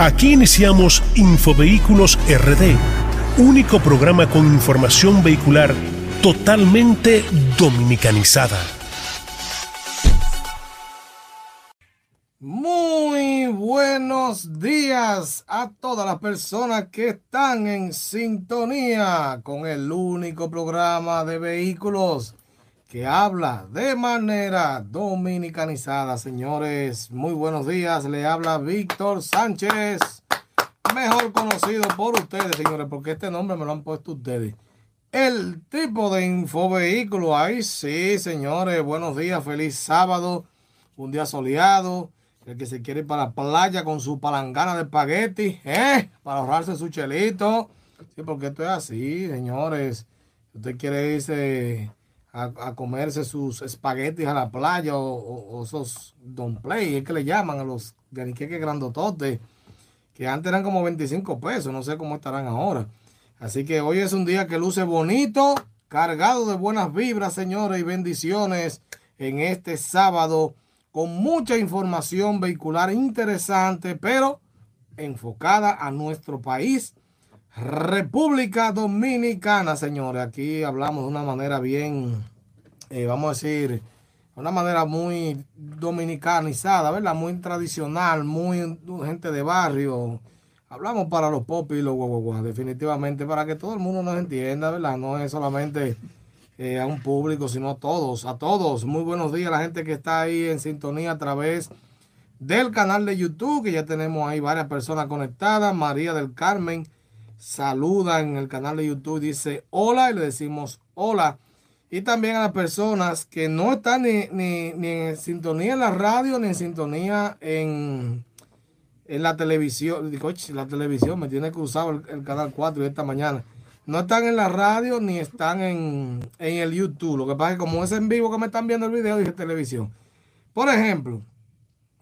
Aquí iniciamos Infovehículos RD, único programa con información vehicular totalmente dominicanizada. Muy buenos días a todas las personas que están en sintonía con el único programa de vehículos que habla de manera dominicanizada. Señores, muy buenos días. Le habla Víctor Sánchez, mejor conocido por ustedes, señores, porque este nombre me lo han puesto ustedes. El tipo de infovehículo. Ay, sí, señores, buenos días, feliz sábado, un día soleado. El que se quiere ir para la playa con su palangana de espagueti, ¿eh? Para ahorrarse su chelito. Sí, porque esto es así, señores. Usted quiere irse a, comerse sus espaguetis a la playa o, esos don play, es que le llaman a los ganiqueques grandototes, que antes eran como 25 pesos, no sé cómo estarán ahora. Así que hoy es un día que luce bonito, cargado de buenas vibras, señores, y bendiciones en este sábado, con mucha información vehicular interesante, pero enfocada a nuestro país República Dominicana, señores. Aquí hablamos de una manera bien, eh, vamos a decir, una manera muy dominicanizada, ¿verdad? Muy tradicional, muy gente de barrio. Hablamos para los pop y los guaguaguas, definitivamente, para que todo el mundo nos entienda, ¿verdad? No es solamente eh, a un público, sino a todos, a todos. Muy buenos días a la gente que está ahí en sintonía a través del canal de YouTube, que ya tenemos ahí varias personas conectadas. María del Carmen saluda en el canal de YouTube, dice hola y le decimos hola. Y también a las personas que no están ni, en sintonía en la radio ni en sintonía en, en la televisión. Digo, la televisión me tiene cruzado el, canal 4 esta mañana. No están en la radio ni están en, en el YouTube. Lo que pasa es que como es en vivo que me están viendo el video, dije televisión. Por ejemplo,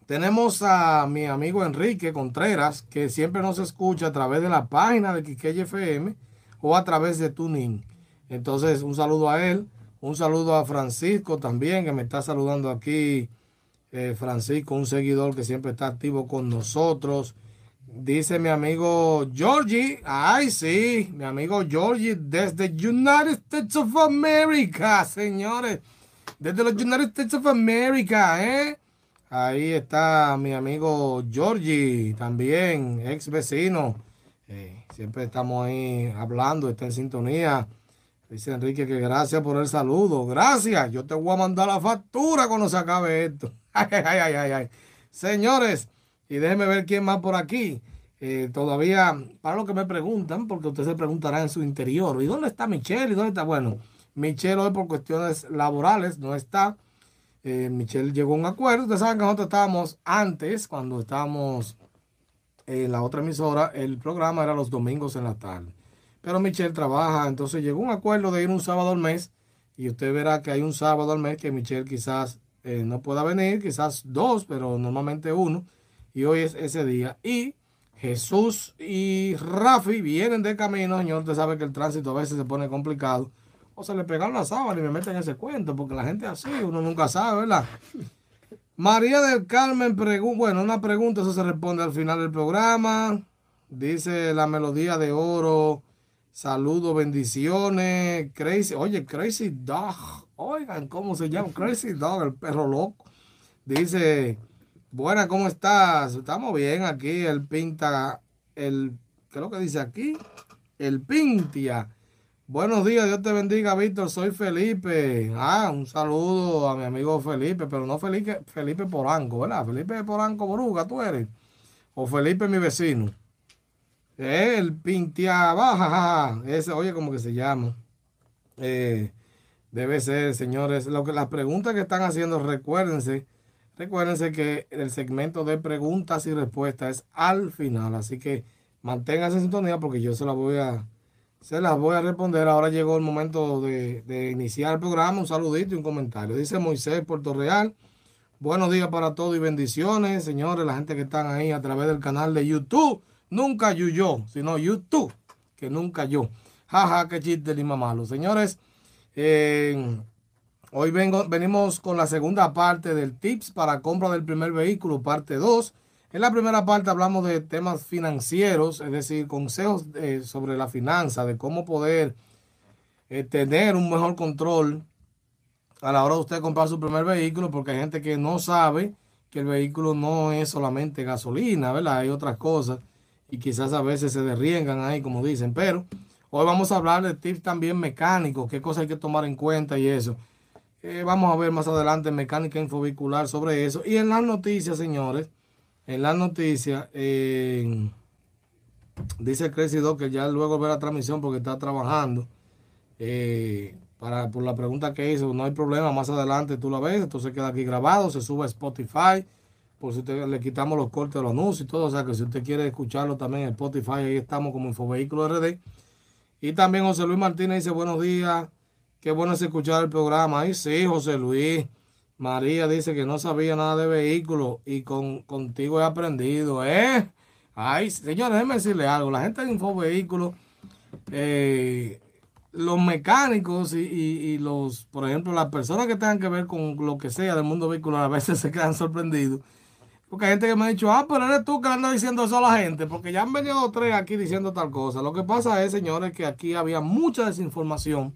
tenemos a mi amigo Enrique Contreras, que siempre nos escucha a través de la página de Quiqueye FM o a través de Tuning. Entonces, un saludo a él. Un saludo a Francisco también, que me está saludando aquí. Eh, Francisco, un seguidor que siempre está activo con nosotros. Dice mi amigo Georgie, ay sí, mi amigo Georgie desde United States of America, señores. Desde los United States of America, ¿eh? Ahí está mi amigo Georgie, también, ex vecino. Eh, siempre estamos ahí hablando, está en sintonía. Dice Enrique que gracias por el saludo. Gracias. Yo te voy a mandar la factura cuando se acabe esto. Ay, ay, ay, ay. Señores, y déjenme ver quién más por aquí. Eh, todavía, para lo que me preguntan, porque ustedes se preguntarán en su interior, ¿y dónde está Michelle? ¿Y dónde está? Bueno, Michelle hoy por cuestiones laborales no está. Eh, Michelle llegó a un acuerdo. Ustedes saben que nosotros estábamos antes, cuando estábamos en la otra emisora, el programa era los domingos en la tarde. Pero Michelle trabaja, entonces llegó un acuerdo de ir un sábado al mes. Y usted verá que hay un sábado al mes que Michelle quizás eh, no pueda venir, quizás dos, pero normalmente uno. Y hoy es ese día. Y Jesús y Rafi vienen de camino. Señor, usted sabe que el tránsito a veces se pone complicado o se le pegaron la sábana y me meten ese cuento, porque la gente así, uno nunca sabe, ¿verdad? María del Carmen pregunta, bueno, una pregunta, eso se responde al final del programa. Dice la melodía de oro. Saludos, bendiciones. Crazy, oye, Crazy Dog. Oigan, ¿cómo se llama? Crazy Dog, el perro loco. Dice, buena, ¿cómo estás? Estamos bien aquí. El pinta, el, ¿qué es lo que dice aquí? El Pintia. Buenos días, Dios te bendiga, Víctor. Soy Felipe. Ah, un saludo a mi amigo Felipe, pero no Felipe, Felipe Poranco, ¿verdad? Felipe Poranco Bruga, tú eres. O Felipe, mi vecino. El Pintia Baja, ese, oye, como que se llama. Eh, debe ser, señores. Lo que las preguntas que están haciendo, recuérdense, recuérdense que el segmento de preguntas y respuestas es al final. Así que manténganse en sintonía porque yo se la voy a se las voy a responder. Ahora llegó el momento de, iniciar el programa. Un saludito y un comentario. Dice Moisés Puerto Real. Buenos días para todos y bendiciones, señores, la gente que están ahí a través del canal de YouTube. Nunca yo, sino YouTube, que nunca yo. Jaja, qué chiste lima malo. Señores, hoy vengo, venimos con la segunda parte del tips para compra del primer vehículo, parte 2. En la primera parte hablamos de temas financieros, es decir, consejos eh, sobre la finanza, de cómo poder eh, tener un mejor control a la hora de usted comprar su primer vehículo, porque hay gente que no sabe que el vehículo no es solamente gasolina, ¿verdad? Hay otras cosas y quizás a veces se derriengan ahí, como dicen, pero hoy vamos a hablar de tips también mecánicos, qué cosas hay que tomar en cuenta y eso. Eh, vamos a ver más adelante mecánica infovehicular sobre eso. Y en las noticias, señores, en las noticias, dice Crazy que ya luego ve la transmisión porque está trabajando. Eh, para, por la pregunta que hizo, no hay problema, más adelante tú la ves, entonces queda aquí grabado, se sube a Spotify, por si usted le quitamos los cortes de los anuncios y todo, o sea que si usted quiere escucharlo también en Spotify, ahí estamos como Infovehículo RD. Y también José Luis Martínez dice, buenos días, qué bueno es escuchar el programa. Ahí sí, José Luis. María dice que no sabía nada de vehículos y con, contigo he aprendido, ¿eh? Ay, señores, déjenme decirle algo. La gente de Infovehículos, eh, los mecánicos y, los, por ejemplo, las personas que tengan que ver con lo que sea del mundo vehicular, a veces se quedan sorprendidos. Porque hay gente que me ha dicho, ah, pero eres tú que le andas diciendo eso a la gente, porque ya han venido tres aquí diciendo tal cosa. Lo que pasa es, señores, que aquí había mucha desinformación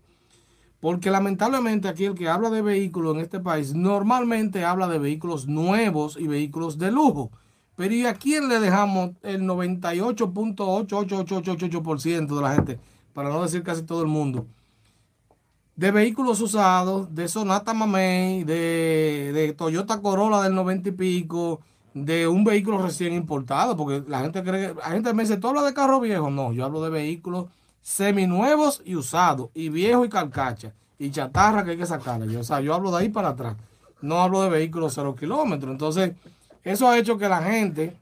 porque lamentablemente aquí el que habla de vehículos en este país normalmente habla de vehículos nuevos y vehículos de lujo. Pero ¿y a quién le dejamos el 98.88888% de la gente? Para no decir casi todo el mundo. De vehículos usados, de Sonata Mamey, de, Toyota Corolla del 90 y pico, de un vehículo recién importado. Porque la gente cree, la gente me dice, ¿tú hablas de carro viejo? No, yo hablo de vehículos seminuevos y usados, y viejos y carcacha, y chatarra que hay que sacarle. Yo, o sea, yo hablo de ahí para atrás. No hablo de vehículos cero kilómetros. Entonces, eso ha hecho que la gente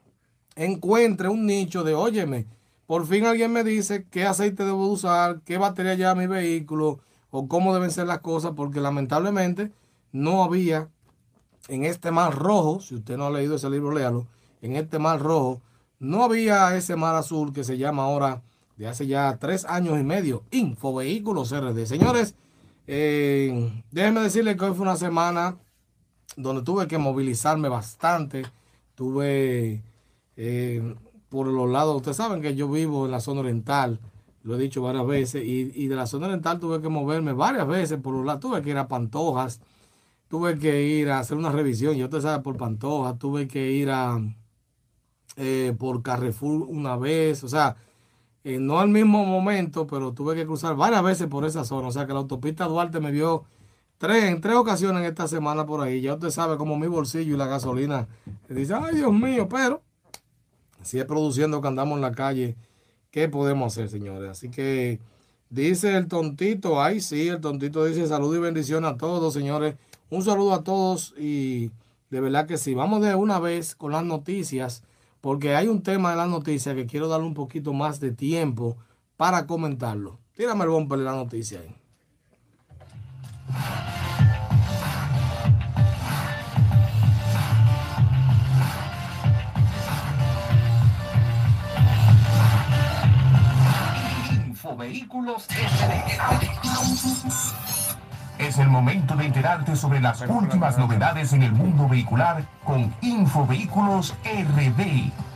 encuentre un nicho de, óyeme, por fin alguien me dice qué aceite debo usar, qué batería lleva mi vehículo, o cómo deben ser las cosas, porque lamentablemente no había en este mar rojo, si usted no ha leído ese libro, léalo, en este mar rojo, no había ese mar azul que se llama ahora de hace ya tres años y medio, Infovehículos RD. Señores, eh, déjenme decirles que hoy fue una semana donde tuve que movilizarme bastante. Tuve eh, por los lados, ustedes saben que yo vivo en la zona oriental, lo he dicho varias veces, y, de la zona oriental tuve que moverme varias veces por los lados. Tuve que ir a Pantojas, tuve que ir a hacer una revisión, yo te sabe por Pantojas, tuve que ir a eh, por Carrefour una vez, o sea, eh, no al mismo momento, pero tuve que cruzar varias veces por esa zona. O sea que la autopista Duarte me vio tres, en tres ocasiones esta semana por ahí. Ya usted sabe cómo mi bolsillo y la gasolina dice, ay Dios mío, pero si es produciendo que andamos en la calle, ¿qué podemos hacer, señores? Así que dice el tontito, ay sí, el tontito dice salud y bendición a todos, señores. Un saludo a todos y de verdad que sí, vamos de una vez con las noticias porque hay un tema de la noticia que quiero darle un poquito más de tiempo para comentarlo. Tírame el bumper de la noticia ahí. Infovehículos es el momento de enterarte sobre las últimas novedades en el mundo vehicular con Infovehículos RD.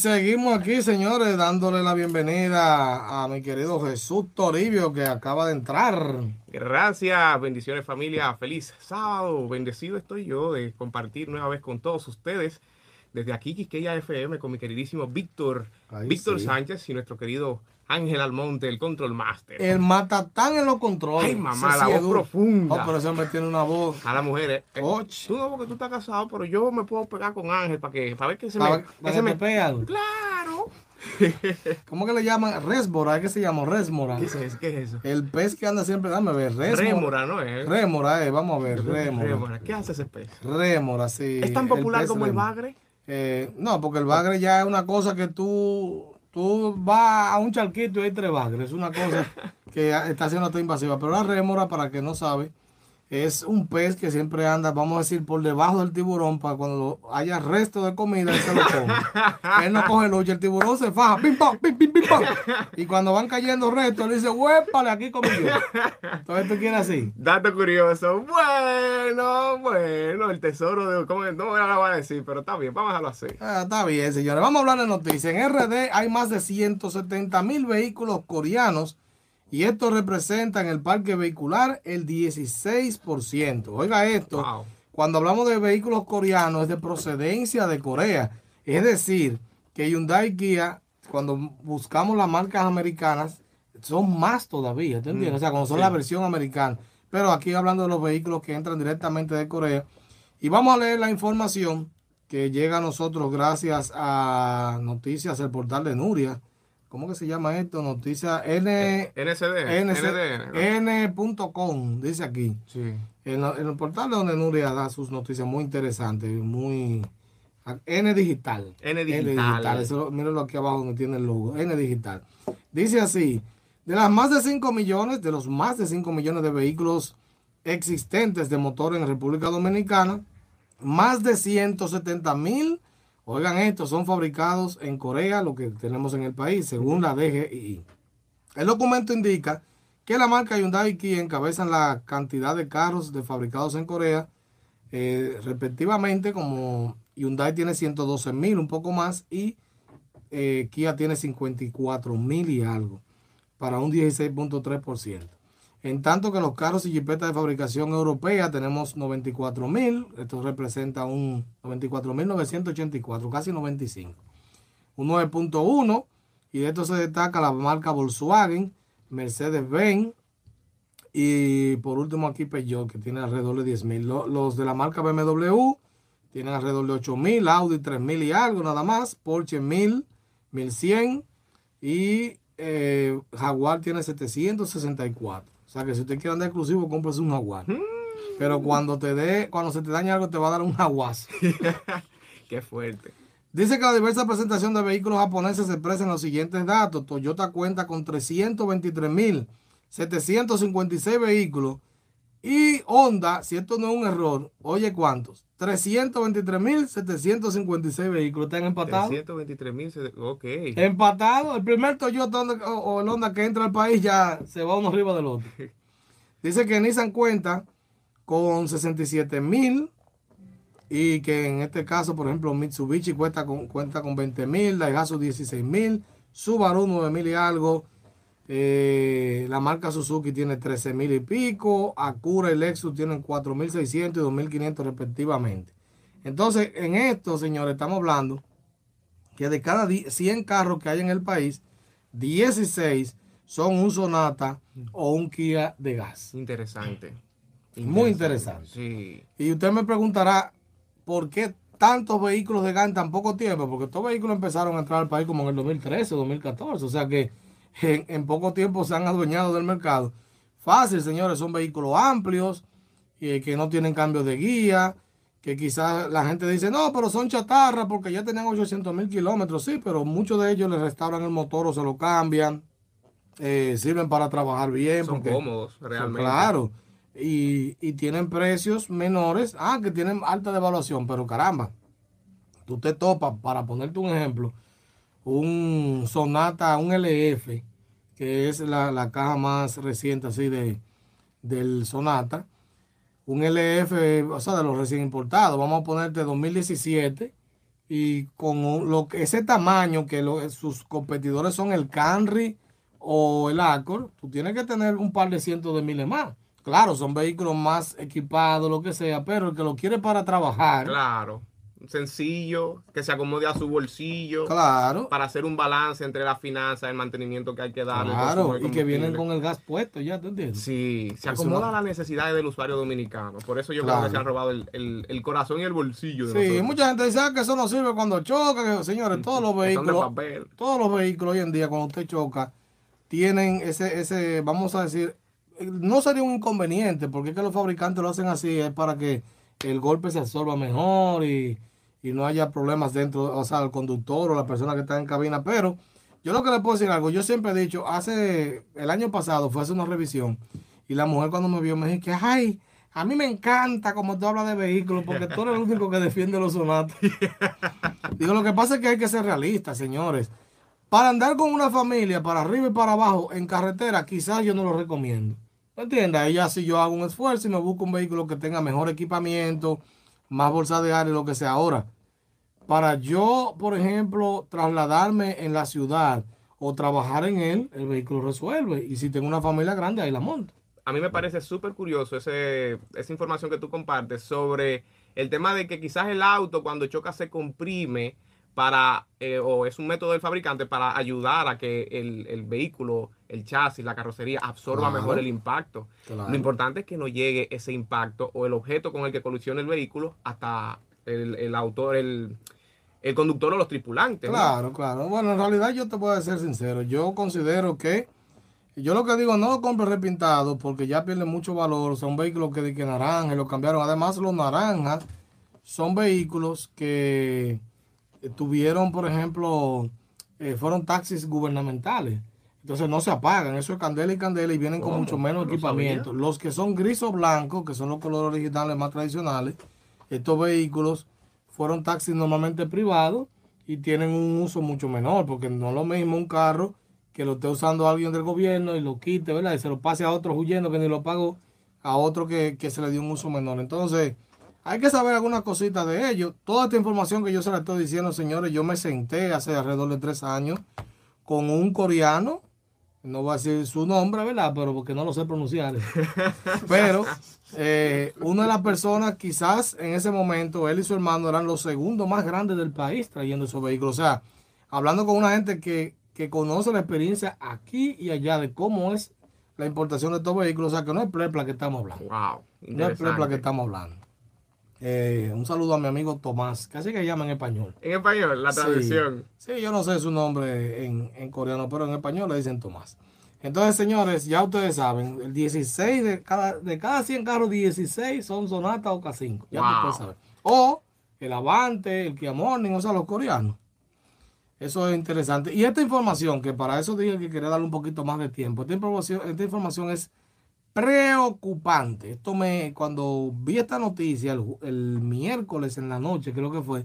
Seguimos aquí, señores, dándole la bienvenida a mi querido Jesús Toribio que acaba de entrar. Gracias, bendiciones familia, feliz sábado, bendecido estoy yo de compartir nueva vez con todos ustedes desde aquí Quisqueya FM con mi queridísimo Víctor, Víctor Sánchez y nuestro querido Ángel Almonte, el Control Master. El matatán en los controles. Ay, mamá, la voz profunda. Oh, pero ese me tiene una voz. A las mujeres. Eh, tú no, porque tú estás casado, pero yo me puedo pegar con Ángel para que, para ver que se me, que se me pegan. Claro. ¿Cómo que le llaman? Resmora, ¿qué se llama? Resmora. ¿Qué es, eso? ¿Qué es eso? El pez que anda siempre, dame a ver, Resmora. ¿no es? Rémora, eh, vamos a ver, rémora. ¿Qué hace ese pez? Rémora, sí. ¿Es tan popular como el bagre? Eh, no, porque el bagre ya es una cosa que tú tú vas a un charquito y hay tres bagres. Es una cosa que está siendo hasta invasiva. Pero la rémora, para que no sabe, es un pez que siempre anda, vamos a decir, por debajo del tiburón para cuando haya resto de comida, él se lo come. él no coge lucha, el tiburón se faja, pim pam, pim pim pim pam. Y cuando van cayendo restos, él dice, huépale, aquí comí yo. Entonces tú quieres así. Dato curioso. Bueno, bueno, el tesoro de. ¿cómo? No me lo voy a decir, pero está bien, vamos a dejarlo así. Ah, está bien, señores. Vamos a hablar de noticias. En RD hay más de 170 mil vehículos coreanos y esto representa en el parque vehicular el 16%. Oiga esto, cuando hablamos de vehículos coreanos es de procedencia de Corea. Es decir, que Hyundai Kia, cuando buscamos las marcas americanas, son más todavía, ¿te entiendes? o sea, cuando son la versión americana. Pero aquí hablando de los vehículos que entran directamente de Corea. Y vamos a leer la información que llega a nosotros gracias a Noticias, el portal de Nuria ¿Cómo que se llama esto? Noticia N, NCD, N.com, dice aquí. Sí. En, el portal donde Nuria da sus noticias muy interesantes, muy... N Digital. N Digital. Eso, mírenlo aquí abajo donde tiene el logo. N Digital. Dice así, de las más de 5 millones, de los más de 5 millones de vehículos existentes de motor en República Dominicana, más de 170 mil Oigan esto, son fabricados en Corea, lo que tenemos en el país, según la DGI. El documento indica que la marca Hyundai y Kia encabezan la cantidad de carros de fabricados en Corea, eh, respectivamente, como Hyundai tiene 112 mil, un poco más, y eh, Kia tiene 54 mil y algo, para un 16.3%. En tanto que los carros y jipetas de fabricación europea tenemos 94 mil, esto representa un 94.984, casi 95. Un 9.1 y de esto se destaca la marca Volkswagen, Mercedes-Benz y por último aquí Peugeot que tiene alrededor de 10 mil. Los de la marca BMW tienen alrededor de 8 mil, Audi 3 mil y algo nada más, Porsche 1000, 1100 y eh, Jaguar tiene 764. O sea que si usted quiere andar exclusivo, cómprese un jaguar. Mm. Pero cuando te dé, cuando se te dañe algo, te va a dar un jaguar. Qué fuerte. Dice que la diversa presentación de vehículos japoneses se expresa en los siguientes datos. Toyota cuenta con 323.756 vehículos y Honda, si esto no es un error, oye cuántos, 323.756 vehículos están empatados. 323.000, ok. Empatados. El primer Toyota o, el Honda que entra al país ya se va uno arriba del otro. Dice que Nissan cuenta con 67.000 y que en este caso, por ejemplo, Mitsubishi cuenta con, cuenta con 20.000, Daihatsu 16.000, Subaru 9.000 y algo. Eh, la marca Suzuki tiene 13 mil y pico. Acura y Lexus tienen 4.600 y 2.500 respectivamente. Entonces, en esto, señores, estamos hablando que de cada 100 carros que hay en el país, 16 son un Sonata o un Kia de gas. Interesante. Muy interesante. Y usted me preguntará, ¿por qué tantos vehículos de gas en tan poco tiempo? Porque estos vehículos empezaron a entrar al país como en el 2013, 2014. O sea que en, poco tiempo se han adueñado del mercado. Fácil, señores, son vehículos amplios, y que no tienen cambio de guía, que quizás la gente dice, no, pero son chatarra porque ya tenían 800 mil kilómetros, sí, pero muchos de ellos les restauran el motor o se lo cambian, eh, sirven para trabajar bien. Son cómodos, realmente. claro, y, y, tienen precios menores, ah, que tienen alta devaluación, pero caramba, tú te topas, para ponerte un ejemplo, un Sonata, un LF, que es la, caja más reciente así de, del Sonata. Un LF, o sea, de los recién importados. Vamos a ponerte 2017 y con lo ese tamaño que sus competidores son el Camry o el Accord, tú tienes que tener un par de cientos de miles más. Claro, son vehículos más equipados, lo que sea, pero el que lo quiere para trabajar. Claro sencillo, que se acomode a su bolsillo. Claro. Para hacer un balance entre la finanza, el mantenimiento que hay que darle. Claro, y que vienen con el gas puesto, ¿ya te entiendes? Sí, se acomoda a las necesidades del usuario dominicano. Por eso yo creo que se han robado el, corazón y el bolsillo. sí, mucha gente dice ah, que eso no sirve cuando choca. señores, todos los vehículos, todos los vehículos hoy en día, cuando usted choca, tienen ese, ese, vamos a decir, no sería un inconveniente, porque es que los fabricantes lo hacen así, es para que el golpe se absorba mejor y y no haya problemas dentro, o sea, el conductor o la persona que está en cabina. Pero yo lo que le puedo decir algo, yo siempre he dicho, hace el año pasado fue hacer una revisión y la mujer cuando me vio me dijo que, ay, A mí me encanta como tú hablas de vehículos, porque tú eres el único que defiende los sonatos. Digo, lo que pasa es que hay que ser realistas, señores. Para andar con una familia, para arriba y para abajo, en carretera, quizás yo no lo recomiendo. ¿Me entiendes? Ya si yo hago un esfuerzo y me busco un vehículo que tenga mejor equipamiento, más bolsa de aire, lo que sea. Ahora, para yo, por ejemplo, trasladarme en la ciudad o trabajar en él, el vehículo resuelve. Y si tengo una familia grande, ahí la monto a mí me parece súper curioso ese, esa información que tú compartes sobre el tema de que quizás el auto cuando choca se comprime para, eh, o es un método del fabricante para ayudar a que el, vehículo, el chasis, la carrocería absorba mejor el impacto. Lo importante es que no llegue ese impacto o el objeto con el que colisiona el vehículo hasta el, el autor, el, el conductor o los tripulantes. Claro, claro. Bueno, en realidad yo te puedo ser sincero. Yo considero que yo lo que digo, no lo compre repintado porque ya pierde mucho valor. Son vehículos que de que naranja lo cambiaron. Además, los naranjas son vehículos que tuvieron, por ejemplo, eh, fueron taxis gubernamentales. Entonces no se apagan. Eso es candela y candela y vienen con mucho menos equipamiento. Los que son gris o blanco, que son los colores originales más tradicionales, estos vehículos fueron taxis normalmente privados y tienen un uso mucho menor porque no es lo mismo un carro que lo esté usando alguien del gobierno y lo quite, ¿verdad? Y se lo pase a otro huyendo que ni lo pagó, a otro que, se le dio un uso menor. Entonces, hay que saber algunas cositas de ello. Toda esta información que yo se la estoy diciendo, señores, yo me senté hace alrededor de tres años con un coreano, no voy a decir su nombre, ¿verdad? Pero porque no lo sé pronunciar. Pero eh, una de las personas, quizás en ese momento, él y su hermano eran los segundos más grandes del país trayendo esos vehículos. O sea, hablando con una gente que que conoce la experiencia aquí y allá de cómo es la importación de estos vehículos. O sea, que no es plepla que estamos hablando. Wow, no es plepla que estamos hablando. Eh, un saludo a mi amigo Tomás, casi que llama en español. En español, la tradición. Sí, yo no sé su nombre en, coreano, pero en español le dicen Tomás. Entonces, señores, ya ustedes saben, el 16 de cada, de cada 100 carros, 16 son Sonata o K5. Ya wow. saben. O el Avante, el Kia Morning, o sea, los coreanos. Eso es interesante. Y esta información, que para eso dije que quería darle un poquito más de tiempo, esta información, esta información es preocupante. Esto me, cuando vi esta noticia el, miércoles en la noche, creo que fue,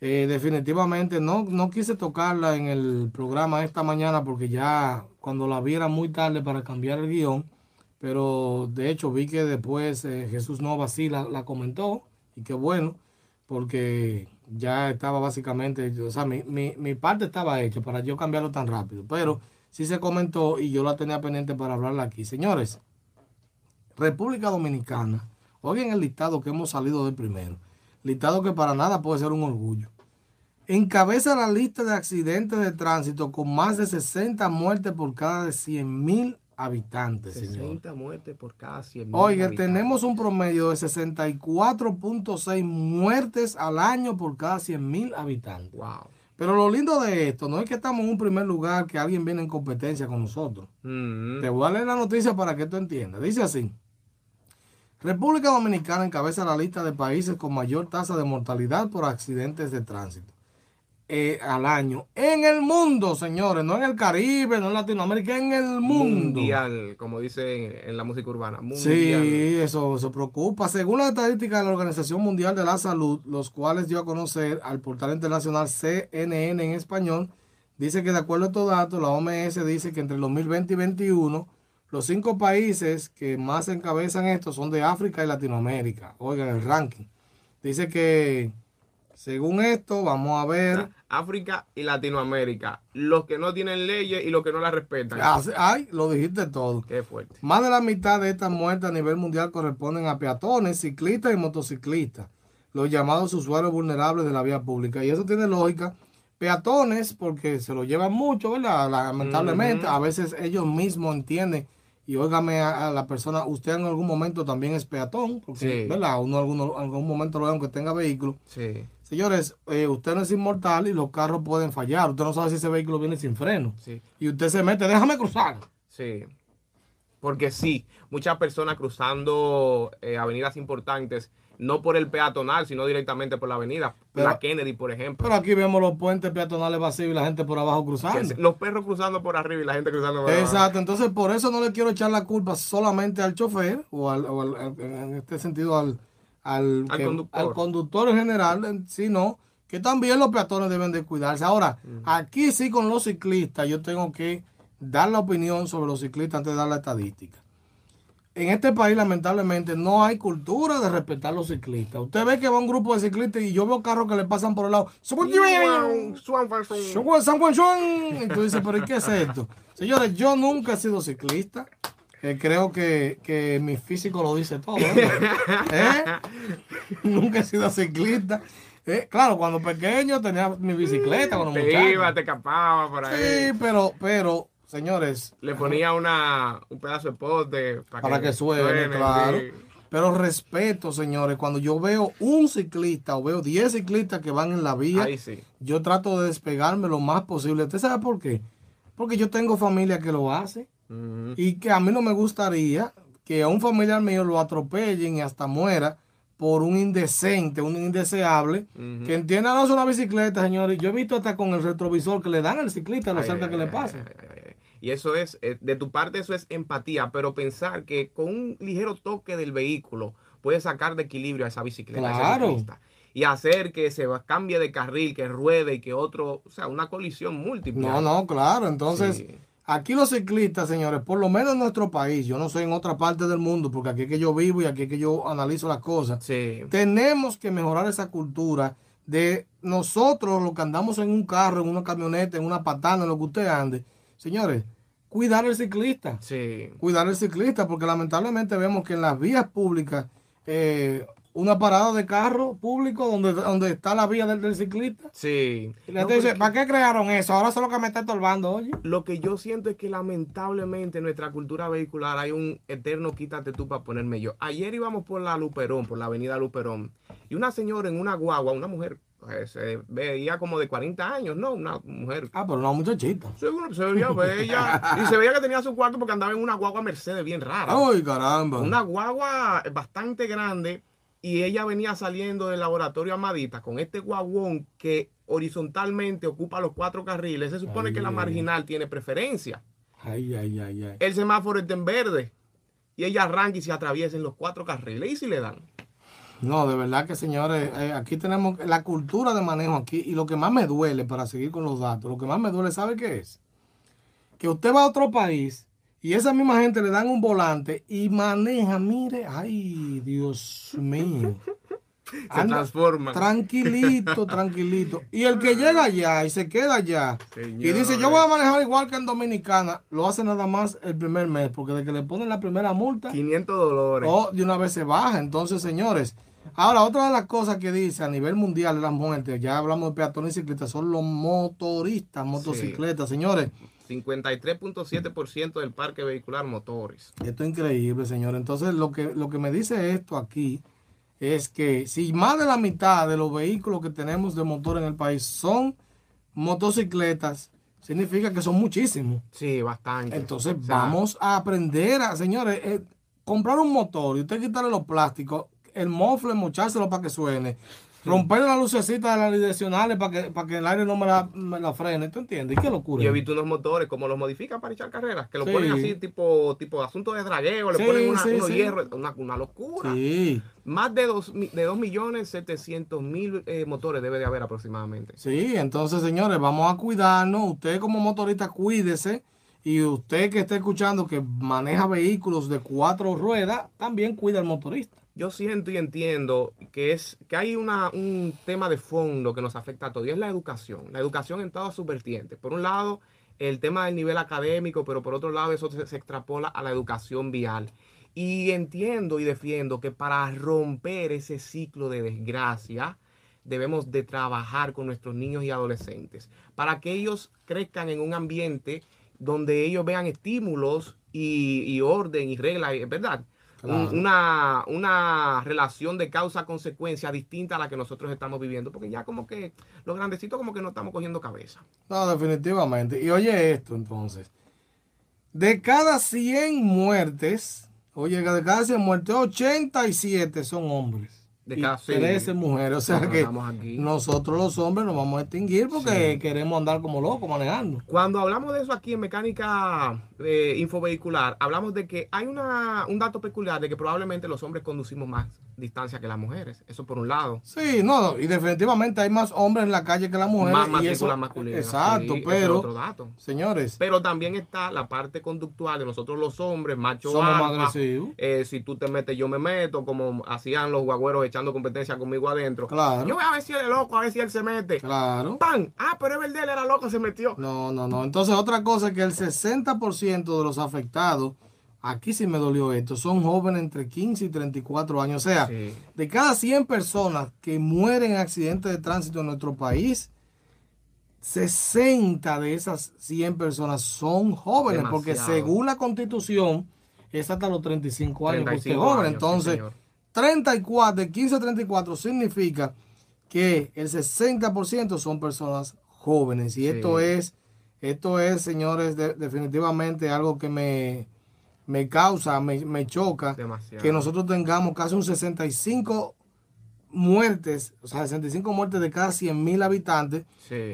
eh, definitivamente no, no quise tocarla en el programa esta mañana porque ya cuando la vi era muy tarde para cambiar el guion, pero de hecho vi que después eh, Jesús Nova sí la, la comentó y qué bueno, porque ya estaba básicamente, o sea, mi, mi, parte estaba hecha para yo cambiarlo tan rápido, pero sí se comentó y yo la tenía pendiente para hablarla aquí. Señores, República Dominicana, oigan el listado que hemos salido de primero, listado que para nada puede ser un orgullo. Encabeza la lista de accidentes de tránsito con más de 60 muertes por cada 100 mil habitantes. 60 muertes por cada 100 Oye, tenemos un promedio de 64.6 muertes al año por cada 100 mil habitantes. Wow. Pero lo lindo de esto no es que estamos en un primer lugar que alguien viene en competencia con nosotros. Mm. Te voy a leer la noticia para que tú entiendas. Dice así. República Dominicana encabeza la lista de países con mayor tasa de mortalidad por accidentes de tránsito. Eh, al año en el mundo, señores, no en el Caribe, no en Latinoamérica, en el mundo. Mundial, como dice en, la música urbana. Mundial. Sí, eso se preocupa. Según la estadística de la Organización Mundial de la Salud, los cuales dio a conocer al portal internacional CNN en español, dice que de acuerdo a estos datos, la OMS dice que entre 2020 y 2021, los cinco países que más encabezan esto son de África y Latinoamérica. Oigan, el ranking. Dice que según esto, vamos a ver. África y Latinoamérica. Los que no tienen leyes y los que no las respetan. Ah, ay, lo dijiste todo. Qué fuerte. Más de la mitad de estas muertes a nivel mundial corresponden a peatones, ciclistas y motociclistas. Los llamados usuarios vulnerables de la vía pública. Y eso tiene lógica. Peatones, porque se lo llevan mucho, ¿verdad? Lamentablemente, a veces ellos mismos entienden y óigame a, la persona, usted en algún momento también es peatón, porque, ¿verdad? Uno en algún, algún momento lo ve aunque tenga vehículo. Sí. Señores, eh, usted no es inmortal y los carros pueden fallar. Usted no sabe si ese vehículo viene sin freno. Y usted se mete, déjame cruzar. Sí. Porque sí, muchas personas cruzando eh, avenidas importantes no por el peatonal, sino directamente por la avenida, la Kennedy, por ejemplo. Pero aquí vemos los puentes peatonales vacíos y la gente por abajo cruzando. Los perros cruzando por arriba y la gente cruzando por abajo. Exacto, entonces por eso no le quiero echar la culpa solamente al chofer o, al, en este sentido al, al, conductor. en general, sino que también los peatones deben de cuidarse. Ahora, aquí sí con los ciclistas yo tengo que dar la opinión sobre los ciclistas antes de dar la estadística en este país lamentablemente no hay cultura de respetar a los ciclistas. Usted ve que va un grupo de ciclistas y yo veo carros que le pasan por el lado. Y tú dices, pero ¿y qué es esto? Señores, yo nunca he sido ciclista. Eh, creo que, mi físico lo dice todo. ¿Eh? Nunca he sido ciclista. Eh, claro, cuando pequeño tenía mi bicicleta. Cuando te iba, te escapaba por ahí. Sí, pero, pero Señores. Le ponía una, un pedazo de poste para, que, suene, claro. Pero respeto, señores, cuando yo veo un ciclista o veo 10 ciclistas que van en la vía, yo trato de despegarme lo más posible. ¿Usted sabe por qué? Porque yo tengo familia que lo hace y que a mí no me gustaría que a un familiar mío lo atropellen y hasta muera por un indecente, un indeseable, que entienda no es una bicicleta, señores. Yo he visto hasta con el retrovisor que le dan al ciclista lo cerca que le pasa. Y eso es, eh, de tu parte eso es empatía, pero pensar que con un ligero toque del vehículo puedes sacar de equilibrio a esa bicicleta, claro. y hacer que se cambie de carril, que ruede y que otro, o sea, una colisión múltiple. No, no, claro. Entonces, aquí los ciclistas, señores, por lo menos en nuestro país, yo no soy en otra parte del mundo, porque aquí es que yo vivo y aquí es que yo analizo las cosas. Tenemos que mejorar esa cultura de nosotros, los que andamos en un carro, en una camioneta, en una patana, en lo que usted ande, Señores, cuidar al ciclista. Sí. Cuidar al ciclista, porque lamentablemente vemos que en las vías públicas, eh, una parada de carro público donde, donde está la vía del, ciclista. Sí. Y le dice, ¿para qué crearon eso? Ahora solo que me está estorbando, oye. Lo que yo siento es que lamentablemente en nuestra cultura vehicular hay un eterno quítate tú para ponerme yo. Ayer íbamos por la Luperón, por la avenida Luperón, y una señora en una guagua, una mujer pues, se veía como de 40 años, ¿no? Una mujer. Ah, pero una muchachita. Sí, se veía bella. y se veía que tenía su cuarto porque andaba en una guagua Mercedes bien rara. ¡Ay, caramba! Una guagua bastante grande y ella venía saliendo del laboratorio Amadita con este guaguón que horizontalmente ocupa los cuatro carriles. Se supone que la marginal tiene preferencia. Ay, ay, ay, ay. El semáforo está en verde y ella arranca y se atraviesa en los cuatro carriles y si le dan. No, de verdad que señores, eh, aquí tenemos la cultura de manejo aquí y lo que más me duele para seguir con los datos, lo que más me duele, ¿sabe qué es? Que usted va a otro país y esa misma gente le dan un volante y maneja, mire, ay, Dios mío. se transforma. Tranquilito, tranquilito. Y el que llega allá y se queda allá y dice, yo voy a manejar igual que en Dominicana, lo hace nada más el primer mes, porque de que le ponen la primera multa. 500 dólares. O de una vez se baja. Entonces, señores, Ahora, otra de las cosas que dice a nivel mundial de las muertes, ya hablamos de peatones y ciclistas, son los motoristas, motocicletas, señores. 53.7% del parque vehicular motores. Esto es increíble, señores. Entonces, lo que, lo que me dice esto aquí es que si más de la mitad de los vehículos que tenemos de motor en el país son motocicletas, significa que son muchísimos. Sí, bastante. Entonces, vamos a aprender a, señores, eh, comprar un motor y usted quitarle los plásticos el mofle, mochárselo para que suene. Romperle la lucecita de las direccionales para que, para que el aire no me la, me la frene. ¿Tú entiendes? ¿Y qué locura? Yo he visto unos motores, como los modifican para echar carreras, que lo ponen así, tipo, tipo asunto de dragueo, le ponen una, unos hierros, una, una, locura. Más de 2 de dos millones 700 mil eh, motores debe de haber aproximadamente. Sí, entonces, señores, vamos a cuidarnos. Usted como motorista, cuídese. Y usted que está escuchando que maneja vehículos de cuatro ruedas, también cuida al motorista yo siento y entiendo que es que hay una, un tema de fondo que nos afecta a todos y es la educación. La educación en todas sus vertientes. Por un lado, el tema del nivel académico, pero por otro lado, eso se, se extrapola a la educación vial. Y entiendo y defiendo que para romper ese ciclo de desgracia, debemos de trabajar con nuestros niños y adolescentes para que ellos crezcan en un ambiente donde ellos vean estímulos y, y orden y reglas, ¿verdad? Una, una relación de causa-consecuencia distinta a la que nosotros estamos viviendo, porque ya como que los grandecitos como que no estamos cogiendo cabeza. No, definitivamente. Y oye esto entonces, de cada 100 muertes, oye, de cada 100 muertes, 87 son hombres. de cada 13 mujeres. O sea que nosotros los hombres nos vamos a extinguir porque queremos andar como locos manejando. Cuando hablamos de eso aquí en mecánica eh, infovehicular, hablamos de que hay una, un dato peculiar de que probablemente los hombres conducimos más distancia que las mujeres. Eso por un lado. Sí, no, y definitivamente hay más hombres en la calle que las mujeres. Más matrículas masculinas. Exacto, pero. otro dato. Señores. Pero también está la parte conductual de nosotros los hombres, machos Somos eh, si tú te metes, yo me meto, como hacían los guagüeros echando competencia conmigo adentro. Claro. Yo voy a ver si él es loco, a ver si él se mete. Claro. ¡Pam! Ah, pero es verdad, él era loco, se metió. No, no, no. Entonces, otra cosa es que el 60% de los afectados aquí sí me dolió esto, son jóvenes entre 15 y 34 años. O sea, de cada 100 personas que mueren en accidentes de tránsito en nuestro país, 60 de esas 100 personas son jóvenes, porque según la constitución es hasta los 35 años, porque joven. Entonces, 34, de 15 a 34 significa que el 60% son personas jóvenes. Y esto es, esto es, señores, definitivamente algo que me, me causa, me, choca que nosotros tengamos casi un 65 muertes, o sea, 65 muertes de cada 100 mil habitantes,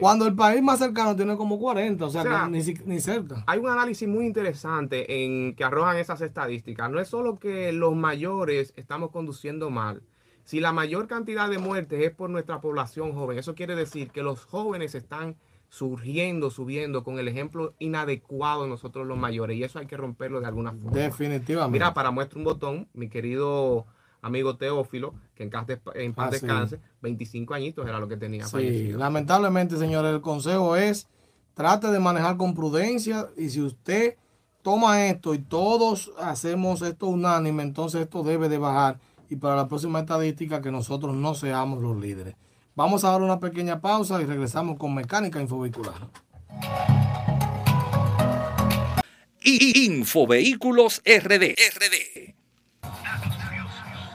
cuando el país más cercano tiene como 40, o sea, ni, ni, cerca. Hay un análisis muy interesante en que arrojan esas estadísticas. No es solo que los mayores estamos conduciendo mal. Si la mayor cantidad de muertes es por nuestra población joven, eso quiere decir que los jóvenes están surgiendo, subiendo con el ejemplo inadecuado de nosotros los mayores. Y eso hay que romperlo de alguna forma. Definitivamente. Mira, para muestra un botón, mi querido amigo Teófilo, que en, en paz ah, descanse, 25 añitos era lo que tenía. Sí, lamentablemente, señores, el consejo es trate de manejar con prudencia y si usted toma esto y todos hacemos esto unánime, entonces esto debe de bajar y para la próxima estadística que nosotros no seamos los líderes. Vamos a dar una pequeña pausa y regresamos con Mecánica Infovehicular. Infovehículos RD. RD.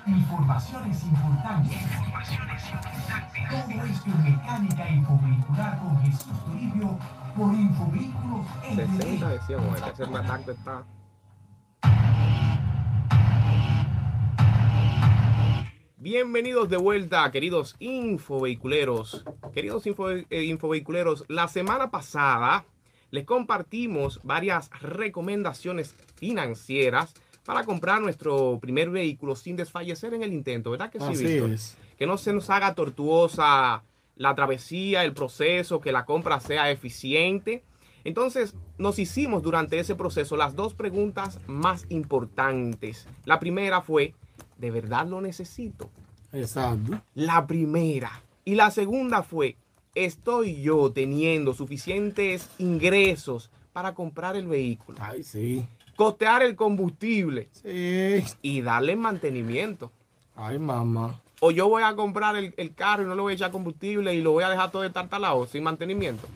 Informaciones importantes. Informaciones importantes. Todo esto en Mecánica Infovehicular con Jesús Toribio por Infovehículos RD. 60 decíamos, el tercer ataque está Bienvenidos de vuelta, queridos infovehiculeros. Queridos eh, infovehiculeros, la semana pasada les compartimos varias recomendaciones financieras para comprar nuestro primer vehículo sin desfallecer en el intento, ¿verdad que sí, Víctor? Que no se nos haga tortuosa la travesía, el proceso, que la compra sea eficiente. Entonces, nos hicimos durante ese proceso las dos preguntas más importantes. La primera fue, ¿de verdad lo necesito? Exacto. La primera. Y la segunda fue, ¿estoy yo teniendo suficientes ingresos para comprar el vehículo? Ay, sí. Costear el combustible. Sí. Y darle mantenimiento. Ay, mamá. O yo voy a comprar el, carro y no le voy a echar combustible y lo voy a dejar todo de tartalado sin mantenimiento.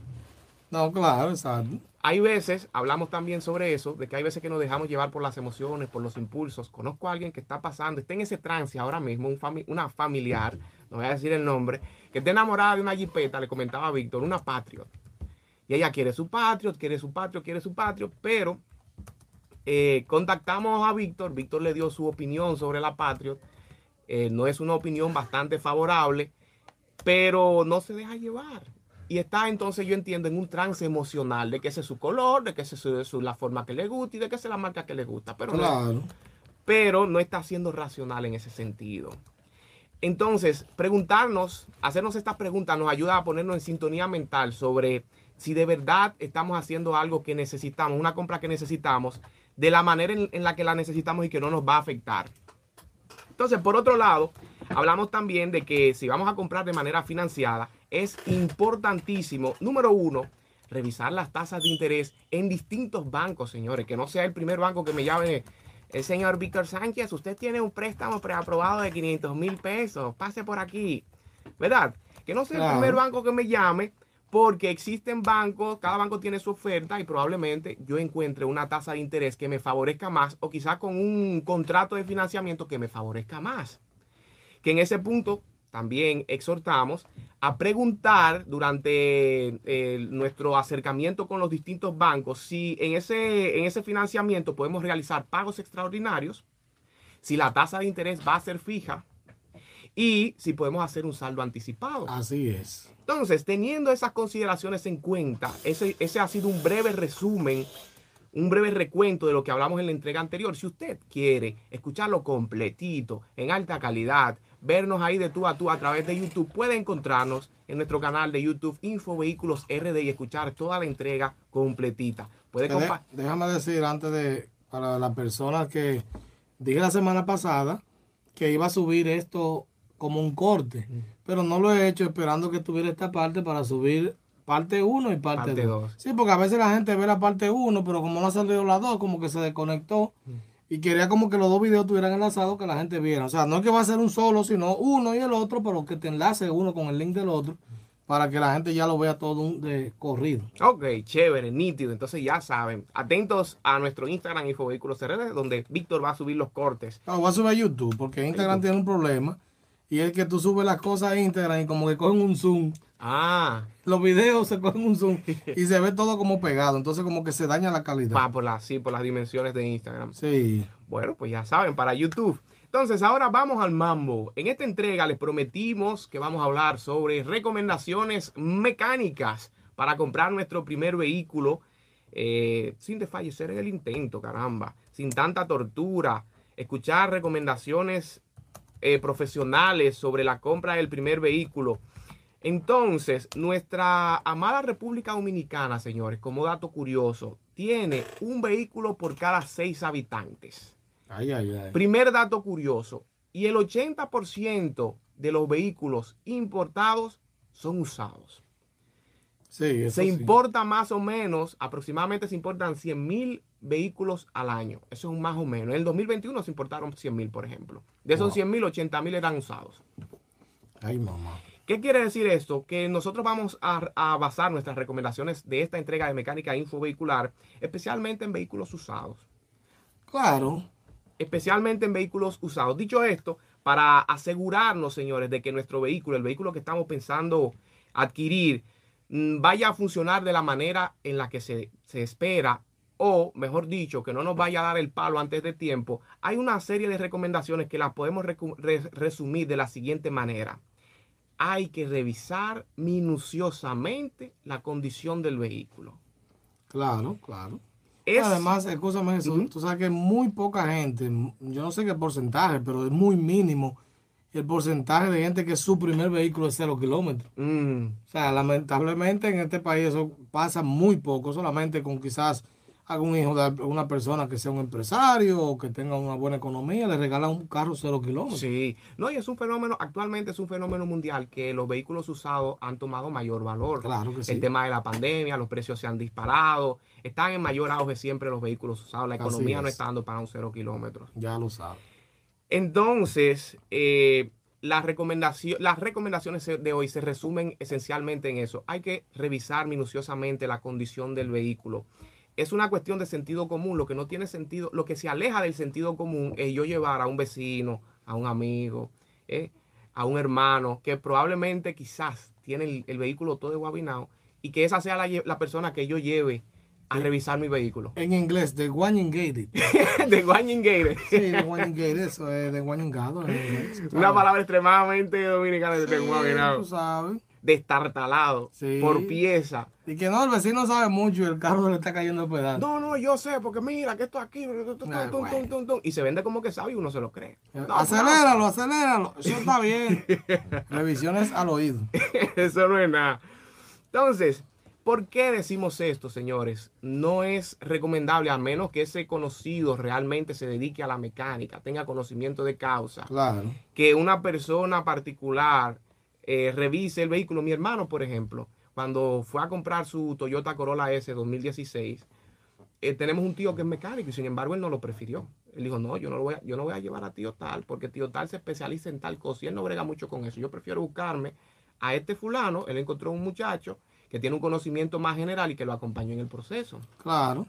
No, claro, exacto hay veces, hablamos también sobre eso, de que hay veces que nos dejamos llevar por las emociones, por los impulsos. Conozco a alguien que está pasando, está en ese trance ahora mismo, un una familiar, no voy a decir el nombre, que está enamorada de una jipeta, le comentaba a Víctor, una Patriot. Y ella quiere su Patriot, quiere su Patriot, quiere su Patriot, pero eh, contactamos a Víctor, Víctor le dio su opinión sobre la Patriot. Eh, no es una opinión bastante favorable, pero no se deja llevar. Y está entonces, yo entiendo, en un trance emocional de que ese es su color, de que esa es la forma que le gusta y de que esa es la marca que le gusta. Pero, no, pero no está siendo racional en ese sentido. Entonces, preguntarnos, hacernos estas preguntas nos ayuda a ponernos en sintonía mental sobre si de verdad estamos haciendo algo que necesitamos, una compra que necesitamos, de la manera en la que la necesitamos y que no nos va a afectar. Entonces, por otro lado, hablamos también de que si vamos a comprar de manera financiada, es importantísimo, número uno, revisar las tasas de interés en distintos bancos, señores, que no sea el primer banco que me llame el señor Víctor Sánchez, usted tiene un préstamo preaprobado de 500 mil pesos, pase por aquí, ¿verdad? Que no sea el primer banco que me llame, porque existen bancos, cada banco tiene su oferta y probablemente yo encuentre una tasa de interés que me favorezca más o quizás con un contrato de financiamiento que me favorezca más. Que en ese punto también exhortamos a preguntar durante eh, nuestro acercamiento con los distintos bancos si en ese, en ese financiamiento podemos realizar pagos extraordinarios, si la tasa de interés va a ser fija y si podemos hacer un saldo anticipado. Así es. Entonces, teniendo esas consideraciones en cuenta, ese, ese ha sido un breve resumen, un breve recuento de lo que hablamos en la entrega anterior. Si usted quiere escucharlo completito, en alta calidad, vernos ahí de tú a tú a través de YouTube, puede encontrarnos en nuestro canal de YouTube Info Vehículos RD y escuchar toda la entrega completita. Puede déjame decir antes de, para las personas que dije la semana pasada que iba a subir esto como un corte, pero no lo he hecho esperando que tuviera esta parte para subir parte 1 y parte 2. Sí, porque a veces la gente ve la parte 1, pero como no ha salido la 2, como que se desconectó y quería como que los dos videos estuvieran enlazados que la gente viera. O sea, no es que va a ser un solo, sino uno y el otro, pero que te enlace uno con el link del otro para que la gente ya lo vea todo de corrido. Ok, chévere, nítido. Entonces ya saben, atentos a nuestro Instagram Infovehículos RD, donde Víctor va a subir los cortes. No, va a subir a YouTube, porque Instagram tiene un problema y es que tú subes las cosas a Instagram y como que cogen un zoom. Ah. Los videos se cogen un zoom y se ve todo como pegado. Entonces como que se daña la calidad. Va por las, sí, por las dimensiones de Instagram. Sí. Bueno, pues ya saben, para YouTube. Entonces, ahora vamos al mambo. En esta entrega les prometimos que vamos a hablar sobre recomendaciones mecánicas para comprar nuestro primer vehículo eh, sin desfallecer en el intento, caramba, sin tanta tortura, escuchar recomendaciones eh, profesionales sobre la compra del primer vehículo. Entonces, nuestra amada República Dominicana, señores, como dato curioso, tiene un vehículo por cada seis habitantes. Primer dato curioso, y el 80% de los vehículos importados son usados. se importa más o menos, aproximadamente se importan 100 mil vehículos al año. Eso es un más o menos. En el 2021 se importaron 100 mil, por ejemplo. De esos 100 mil, 80 mil eran usados. Ay, mamá. ¿Qué quiere decir esto? Que nosotros vamos a, a, basar nuestras recomendaciones de esta entrega de mecánica infovehicular, especialmente en vehículos usados. Claro. Especialmente en vehículos usados. Dicho esto, para asegurarnos, señores, de que nuestro vehículo, el vehículo que estamos pensando adquirir, mm, vaya a funcionar de la manera en la que se, se espera o mejor dicho, que no nos vaya a dar el palo antes de tiempo, hay una serie de recomendaciones que las podemos resumir de la siguiente manera. Hay que revisar minuciosamente la condición del vehículo. Claro, claro. Además, escúchame eso, tú sabes que muy poca gente, yo no sé qué porcentaje, pero es muy mínimo el porcentaje de gente que su primer vehículo es cero kilómetros. Mm. O sea, lamentablemente en este país eso pasa muy poco, solamente con quizás algún hijo de una persona que sea un empresario o que tenga una buena economía, le regala un carro cero kilómetros. Sí, no, y es un fenómeno, actualmente es un fenómeno mundial que los vehículos usados han tomado mayor valor. Claro que sí. El tema de la pandemia, los precios se han disparado, están en mayor auge siempre los vehículos usados, la economía no está dando para un cero kilómetros. Ya lo sabes. Entonces, eh, las, las recomendaciones de hoy se resumen esencialmente en eso. Hay que revisar minuciosamente la condición del vehículo es una cuestión de sentido común. Lo que no tiene sentido, lo que se aleja del sentido común es yo llevar a un vecino, a un amigo, ¿eh? a un hermano que probablemente quizás tiene el, vehículo todo guabinado y que esa sea la, persona que yo lleve a revisar mi vehículo. En inglés, de Gated. de Gated. Sí, de Gated, eso es de Guanyingado. Una palabra extremadamente dominicana de sí, Tú sabes destartalado por pieza. Y que no, el vecino sabe mucho y el carro le está cayendo a pedazos. No, no, yo sé, porque mira que esto aquí. y se vende como que sabe y uno se lo cree. aceléralo, aceléralo. Eso está bien. Revisiones al oído. Eso no es nada. Entonces, ¿por qué decimos esto, señores? No es recomendable, a menos que ese conocido realmente se dedique a la mecánica, tenga conocimiento de causa. Claro. Que una persona particular eh, revise el vehículo. Mi hermano, por ejemplo, cuando fue a comprar su Toyota Corolla S 2016, eh, tenemos un tío que es mecánico y sin embargo él no lo prefirió. Él dijo, no, yo no, lo voy a, yo no voy a llevar a tío tal, porque tío tal se especializa en tal cosa y él no brega mucho con eso. Yo prefiero buscarme a este fulano, él encontró un muchacho que tiene un conocimiento más general y que lo acompañó en el proceso. Claro.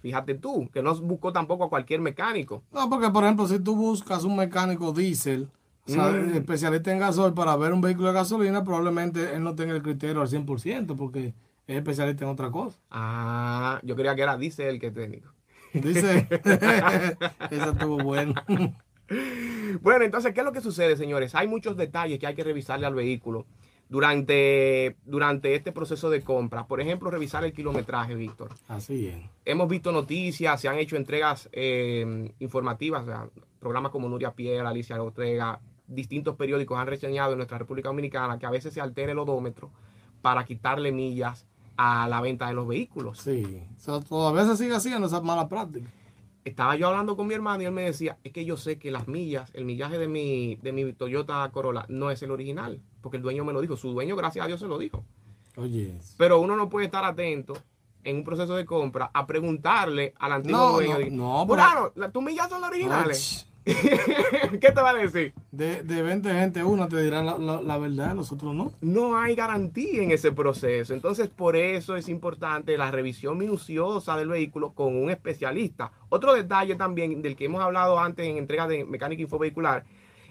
Fíjate tú, que no buscó tampoco a cualquier mecánico. No, porque por ejemplo, si tú buscas un mecánico diésel, mm. especialista en gasol para ver un vehículo de gasolina, probablemente él no tenga el criterio al 100% porque es especialista en otra cosa. Ah, yo creía que era dice el que técnico. Dice, eso estuvo bueno. bueno, entonces, ¿qué es lo que sucede, señores? Hay muchos detalles que hay que revisarle al vehículo durante, durante este proceso de compra. Por ejemplo, revisar el kilometraje, Víctor. Así es. Hemos visto noticias, se han hecho entregas eh, informativas, o sea, programas como Nuria Pierre, Alicia Ortega, distintos periódicos han reseñado en nuestra República Dominicana que a veces se altera el odómetro para quitarle millas a la venta de los vehículos. Sí, o sea, todavía se sigue haciendo esa mala práctica. Estaba yo hablando con mi hermano y él me decía, es que yo sé que las millas, el millaje de mi, de mi Toyota Corolla no es el original, porque el dueño me lo dijo, su dueño gracias a Dios se lo dijo. Oye. Pero uno no puede estar atento en un proceso de compra a preguntarle al antiguo No, dueño, no, no, "Fulano, la- tus millas son las originales. ¿Qué te va a decir? De, de 20 gente, una te dirá la, la- la verdad, los otros no. no hay garantía en ese proceso. Entonces, por eso es importante la revisión minuciosa del vehículo con un especialista. Otro detalle también del que hemos hablado antes en entrega de mecánica infovehicular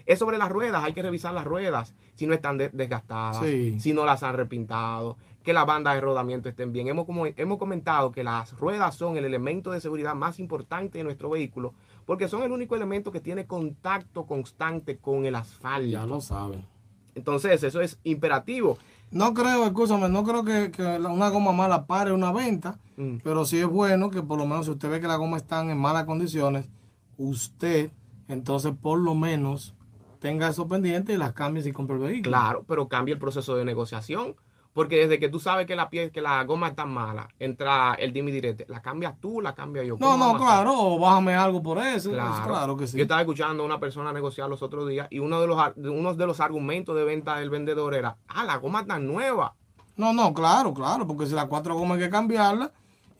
es sobre las ruedas. Hay que revisar las ruedas si no están de- desgastadas, Sí. si no las han repintado, que las bandas de rodamiento estén bien. Hemos, como, hemos comentado que las ruedas son el elemento de seguridad más importante de nuestro vehículo porque son el único elemento que tiene contacto constante con el asfalto. Ya lo saben. Entonces, eso es imperativo. No creo, escúchame, no creo que, que una goma mala pare una venta, Mm. pero sí es bueno que por lo menos si usted ve que la goma está en malas condiciones, usted entonces por lo menos tenga eso pendiente y las cambie si compra el vehículo. Claro, pero cambia el proceso de negociación. Porque desde que tú sabes que la pie, que la goma está mala, entra el dime directo. La cambias tú, la cambio yo. No, ¿Cómo no, claro, o bájame algo por eso. Claro, Claro. que sí. Yo estaba escuchando a una persona negociar los otros días y uno de los, uno de los argumentos de venta del vendedor era, ah, la goma está nueva. No, no, claro, claro, porque si las cuatro gomas hay que cambiarlas,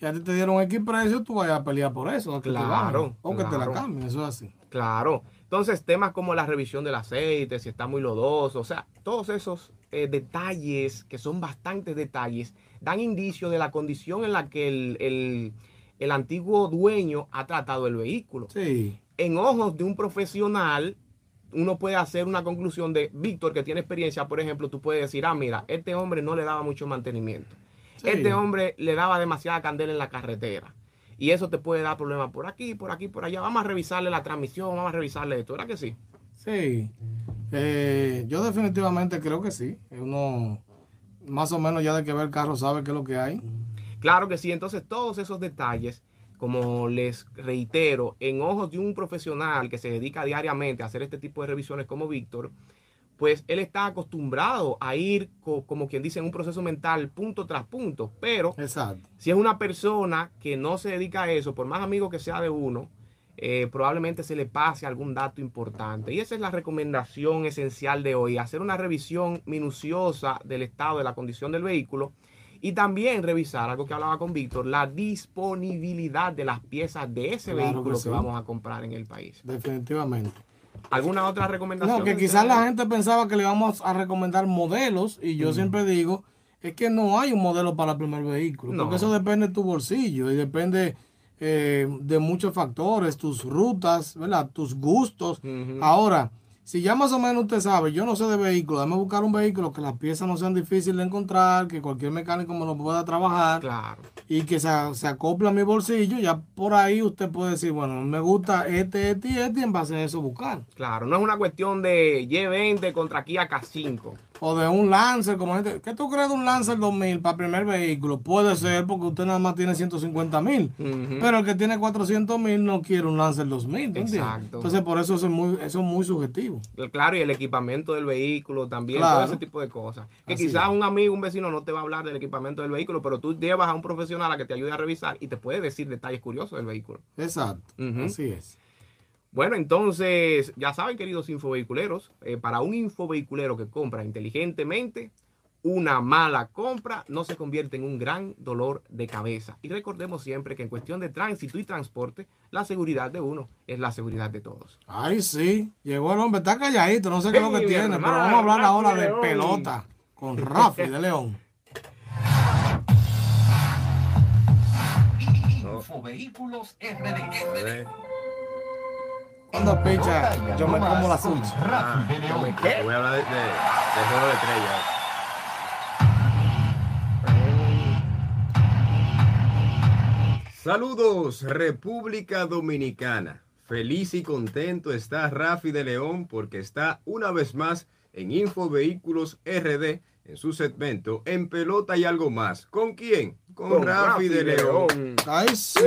y a ti te dieron X precio, tú vayas a pelear por eso. que Claro, O que te la cambien, eso es así. Claro. Entonces, temas como la revisión del aceite, si está muy lodoso, o sea, todos esos eh, detalles, que son bastantes detalles, dan indicio de la condición en la que el, el- el antiguo dueño ha tratado el vehículo. Sí, En ojos de un profesional, uno puede hacer una conclusión de Víctor, que tiene experiencia, por ejemplo, tú puedes decir, ah, mira, este hombre no le daba mucho mantenimiento. Sí. Este hombre le daba demasiada candela en la carretera. Y eso te puede dar problemas por aquí, por aquí, por allá. Vamos a revisarle la transmisión, vamos a revisarle esto. ¿Verdad que sí? Sí. Eh, yo definitivamente creo que sí. Uno, más o menos ya de que ve el carro, sabe qué es lo que hay. Claro que sí. Entonces, todos esos detalles, como les reitero, en ojos de un profesional que se dedica diariamente a hacer este tipo de revisiones como Víctor, pues él está acostumbrado a ir, co- como quien dice, en un proceso mental punto tras punto. Pero Exacto. si es una persona que no se dedica a eso, por más amigo que sea de uno, eh, probablemente se le pase algún dato importante. Y esa es la recomendación esencial de hoy, hacer una revisión minuciosa del estado de la condición del vehículo y también revisar algo que hablaba con Víctor, la disponibilidad de las piezas de ese Claro vehículo que, sí. vamos a comprar en el país. Definitivamente. ¿Alguna otra recomendación? No, que quizás la gente pensaba que le íbamos a recomendar modelos y yo siempre digo, es que no hay un modelo para el primer vehículo, No. porque eso depende de tu bolsillo y depende eh, de muchos factores, tus rutas, ¿verdad? Tus gustos. Ahora, si ya más o menos usted sabe, yo no sé de vehículo, déjame buscar un vehículo que las piezas no sean difíciles de encontrar, que cualquier mecánico me lo pueda trabajar Claro. y que se, se acople a mi bolsillo, ya por ahí usted puede decir, bueno, me gusta este, este y este, y en base a eso buscar. Claro, no es una cuestión de Y20 contra Kia K5. O de un Lancer, como gente. ¿Qué tú crees de un Lancer 2000 para primer vehículo? Puede ser porque usted nada más tiene 150 mil. Pero el que tiene 400 mil no quiere un Lancer 2000. ¿tú entiendes? Exacto. Entonces, por eso eso es muy, eso es muy subjetivo. Claro, y el equipamiento del vehículo también, Claro. todo ese tipo de cosas. Que Así quizás es. un amigo, un vecino no te va a hablar del equipamiento del vehículo, pero tú llevas a un profesional a que te ayude a revisar y te puede decir detalles curiosos del vehículo. Exacto. Ujú. Así es. Bueno, entonces, ya saben, queridos infovehiculeros, eh, para un infovehiculero que compra inteligentemente, una mala compra no se convierte en un gran dolor de cabeza. Y recordemos siempre que en cuestión de tránsito y transporte, la seguridad de uno es la seguridad de todos. Ay, sí. Llegó el hombre, está calladito, no sé qué es lo que tiene, hermano, pero vamos a hablar ahora de pelota con Rafi de León. Infovehículos RD. Cuando picha, yo me como la suya. De León. Te voy a hablar de, de, del juego de estrellas. Saludos, República Dominicana. feliz y contento está Rafi de León porque está una vez más en Info Vehículos RD en su segmento En Pelota y algo más. ¿Con quién? Con, Rafi, de León. Ay, sí.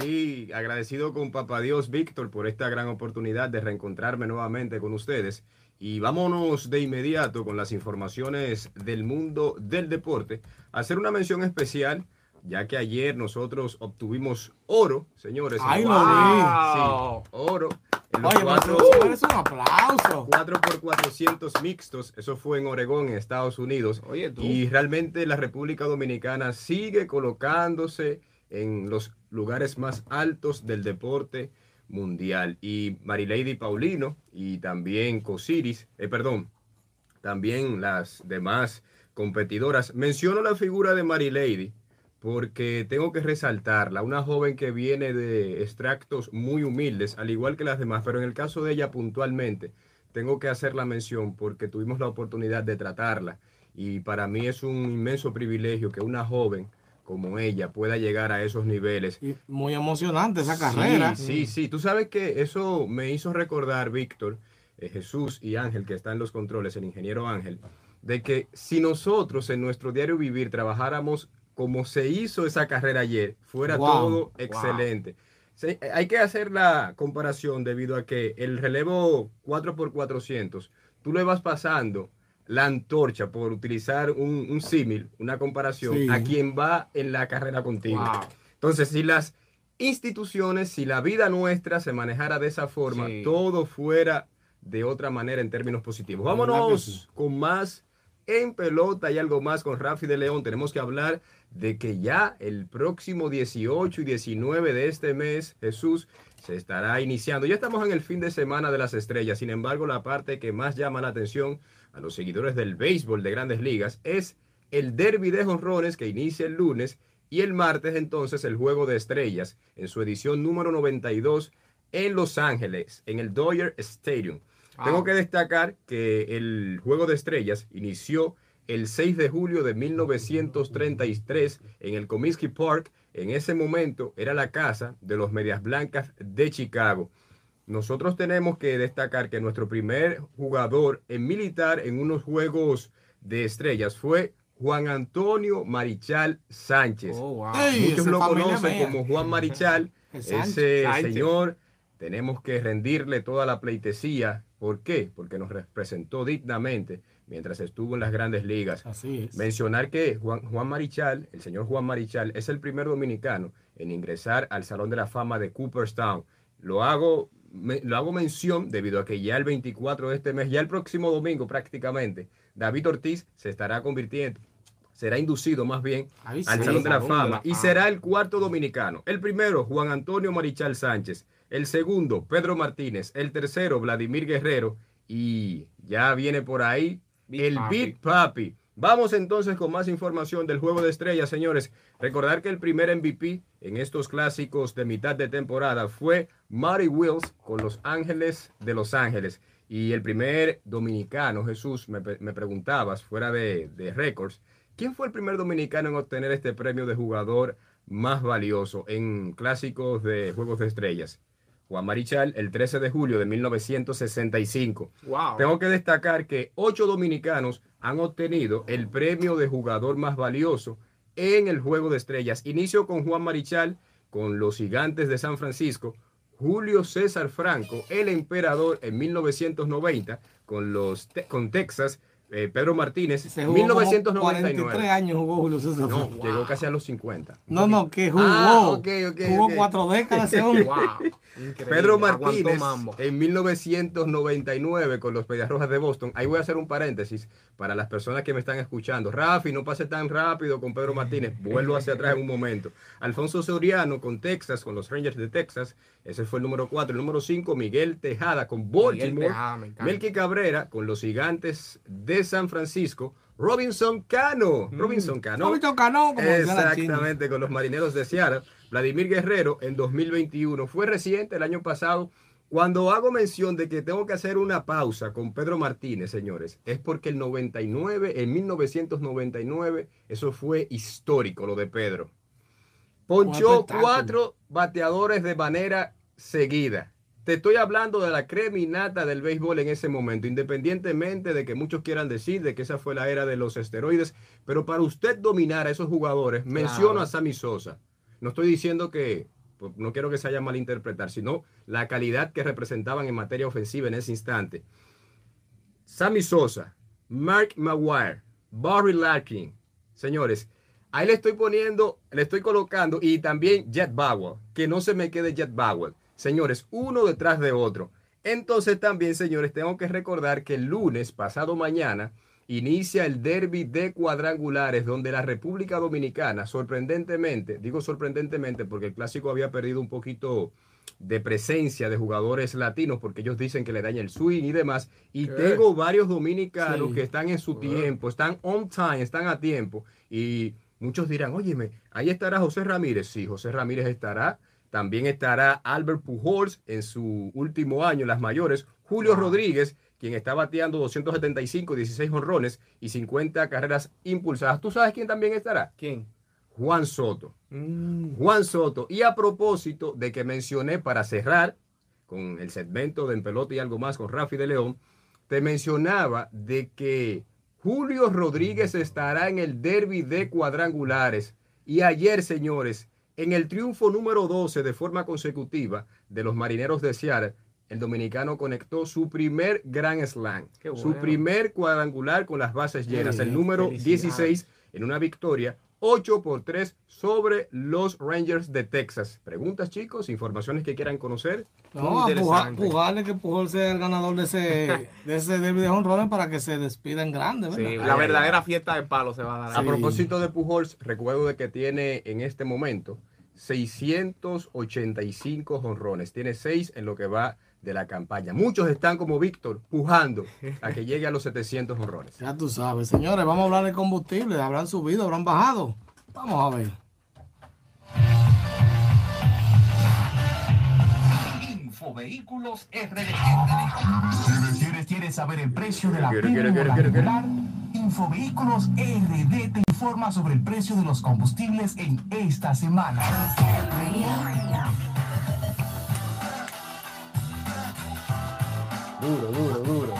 Sí, agradecido con Papá Dios Víctor por esta gran oportunidad de reencontrarme nuevamente con ustedes. Y vámonos de inmediato con las informaciones del mundo del deporte. Hacer una mención especial ya que ayer nosotros obtuvimos oro, señores. ¡Ay, vi! Sí, oro. Oye, cuatro, pero es un aplauso. 4 por 400 mixtos, eso fue en Oregón, en Estados Unidos. Oye, tú. Y realmente la República Dominicana sigue colocándose en los lugares más altos del deporte mundial. Y Marilady Paulino y también Cosiris, eh, perdón, también las demás competidoras. Menciono la figura de Marilady porque tengo que resaltarla, una joven que viene de extractos muy humildes, al igual que las demás, pero en el caso de ella puntualmente, tengo que hacer la mención porque tuvimos la oportunidad de tratarla y para mí es un inmenso privilegio que una joven como ella pueda llegar a esos niveles Y muy emocionante esa carrera. Sí, sí, sí. Tú sabes que eso me hizo recordar, Víctor, eh, Jesús y Ángel, que está en los controles, el ingeniero Ángel, de que si nosotros en nuestro diario vivir trabajáramos como se hizo esa carrera ayer, fuera Wow, todo excelente. Hay que hacer la comparación debido a que el relevo 4x400, tú le vas pasando la antorcha, por utilizar un, un símil, una comparación, Sí. a quien va en la carrera contigo. Wow. Entonces, si las instituciones, si la vida nuestra se manejara de esa forma, Sí. todo fuera de otra manera en términos positivos. Vámonos con más en pelota y algo más con Rafi de León. Tenemos que hablar de que ya el próximo 18 y 19 de este mes, Jesús, se estará iniciando. Ya estamos en el fin de semana de las estrellas. Sin embargo, la parte que más llama la atención a los seguidores del béisbol de grandes ligas es el derby de jonrones que inicia el lunes y el martes entonces el juego de estrellas en su edición número 92 en Los Ángeles, en el Dodger Stadium. Wow. Tengo que destacar que el juego de estrellas inició el 6 de julio de 1933 en el Comiskey Park. En ese momento era la casa de los Medias Blancas de Chicago. Nosotros tenemos que destacar que nuestro primer jugador en militar en unos juegos de estrellas fue Juan Antonio Marichal Sánchez. Oh, wow. Muchos lo conocen mía. como Juan Marichal. Ese Sánchez. señor tenemos que rendirle toda la pleitesía. ¿Por qué? Porque nos representó dignamente mientras estuvo en las grandes ligas. Así es. Mencionar que Juan, Juan Marichal, el señor Juan Marichal, es el primer dominicano en ingresar al Salón de la Fama de Cooperstown. Lo hago, me- lo hago mención debido a que ya el 24 de este mes, ya el próximo domingo prácticamente, David Ortiz se estará convirtiendo, será inducido más bien al sí. Salón de la Fama y será el cuarto dominicano. El primero, Juan Antonio Marichal Sánchez. El segundo, Pedro Martínez. El tercero, Vladimir Guerrero. Y ya viene por ahí Big el Papi. Big Papi. Vamos entonces con más información del juego de estrellas, señores. Recordar que el primer MVP en estos clásicos de mitad de temporada fue Marty Wills con los Ángeles de Los Ángeles. Y el primer dominicano, Jesús, me preguntabas, fuera de, de récords, ¿quién fue el primer dominicano en obtener este premio de jugador más valioso en clásicos de juegos de estrellas? Juan Marichal, el 13 de julio de 1965. Wow. Tengo que destacar que ocho dominicanos han obtenido el premio de jugador más valioso en el Juego de Estrellas. Inicio con Juan Marichal, con los Gigantes de San Francisco, Julio César Franco, el emperador en 1990, con, los, con Texas, eh, Pedro Martínez, Se jugó como 1999. 43 años jugó Julio César. No, Franco. llegó casi a los 50. No, no, que jugó. Ah, jugó cuatro décadas ese hombre. Wow. Increíble. Pedro Martínez en 1999 con los Medias Rojas de Boston. Ahí voy a hacer un paréntesis para las personas que me están escuchando. Rafi, no pase tan rápido con Pedro Martínez. Vuelvo hacia atrás en un momento. Alfonso Soriano con Texas, con los Rangers de Texas. Ese fue el número 4. El número 5, Miguel Tejada con Baltimore. Tejada. Melky Cabrera con los Gigantes de San Francisco. Robinson Cano. Mm. Robinson Cano. Roberto Cano, como. Exactamente, con los marineros de Seattle. Vladimir Guerrero en 2021. Fue reciente el año pasado. Cuando hago mención de que tengo que hacer una pausa con Pedro Martínez, señores, es porque el 99, en 1999, eso fue histórico lo de Pedro. Ponchó cuatro bateadores de manera seguida. Te estoy hablando de la creminata del béisbol en ese momento, independientemente de que muchos quieran decir de que esa fue la era de los esteroides, pero para usted dominar a esos jugadores, menciono a Sammy Sosa. No estoy diciendo que, pues, no quiero que se haya malinterpretar, sino la calidad que representaban en materia ofensiva en ese instante. Sammy Sosa, Mark Maguire, Barry Larkin, señores, ahí le estoy poniendo, le estoy colocando y también Jet Bauer, que no se me quede Jet Bauer. Señores, uno detrás de otro. Entonces también, señores, tengo que recordar que el lunes, pasado mañana, inicia el derby de cuadrangulares, donde la República Dominicana, sorprendentemente, digo sorprendentemente porque el clásico había perdido un poquito de presencia de jugadores latinos, porque ellos dicen que le daña el swing y demás. Y tengo varios dominicanos que están en su tiempo, están on time, están a tiempo. Y muchos dirán, óyeme, ahí estará José Ramírez. Sí, José Ramírez estará. También estará Albert Pujols en su último año, las mayores. Julio Rodríguez, quien está bateando 275, 16 honrones y 50 carreras impulsadas. ¿Tú sabes quién también estará? ¿Quién? Juan Soto. Mm. Juan Soto. Y a propósito de que mencioné para cerrar con el segmento de En Pelota y algo más con Rafi de León, te mencionaba de que Julio Rodríguez estará en el derby de cuadrangulares. Y ayer, señores, en el triunfo número 12 de forma consecutiva de los marineros de Seattle, el dominicano conectó su primer Grand Slam, su primer cuadrangular con las bases llenas, el número 16 en una victoria 8 por 3 sobre los Rangers de Texas. Preguntas, chicos, informaciones que quieran conocer. No, pujarle que Pujol sea el ganador de ese, de ese derby de honrones para que se despida en grande. Sí, la verdadera fiesta de palo se va a dar. A propósito de Pujols, recuerdo de que tiene en este momento 685 honrones. Tiene 6 en lo que va de la campaña. Muchos están como Víctor, pujando a que llegue a los 700 honrones. Ya tú sabes, señores, vamos a hablar de combustible. ¿Habrán subido, habrán bajado? Vamos a ver. Infovehículos RD. ¿Quieres, quieres saber el precio de la regular? Infovehículos RD te informa sobre el precio de los combustibles en esta semana. Duro, duro, duro.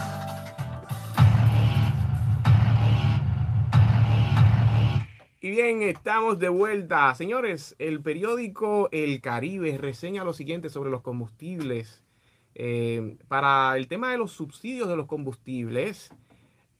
Y bien, estamos de vuelta. Señores, el periódico El Caribe reseña lo siguiente sobre los combustibles. Eh, para el tema de los subsidios de los combustibles,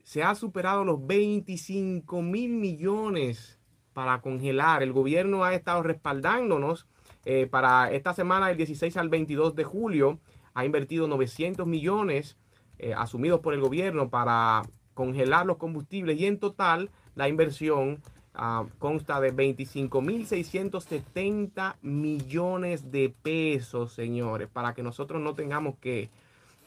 se ha superado los 25 mil millones para congelar. El gobierno ha estado respaldándonos eh, para esta semana del 16 al 22 de julio ha invertido 900 millones eh, asumidos por el gobierno para congelar los combustibles y en total la inversión ah, consta de 25.670 millones de pesos, señores, para que nosotros no tengamos que,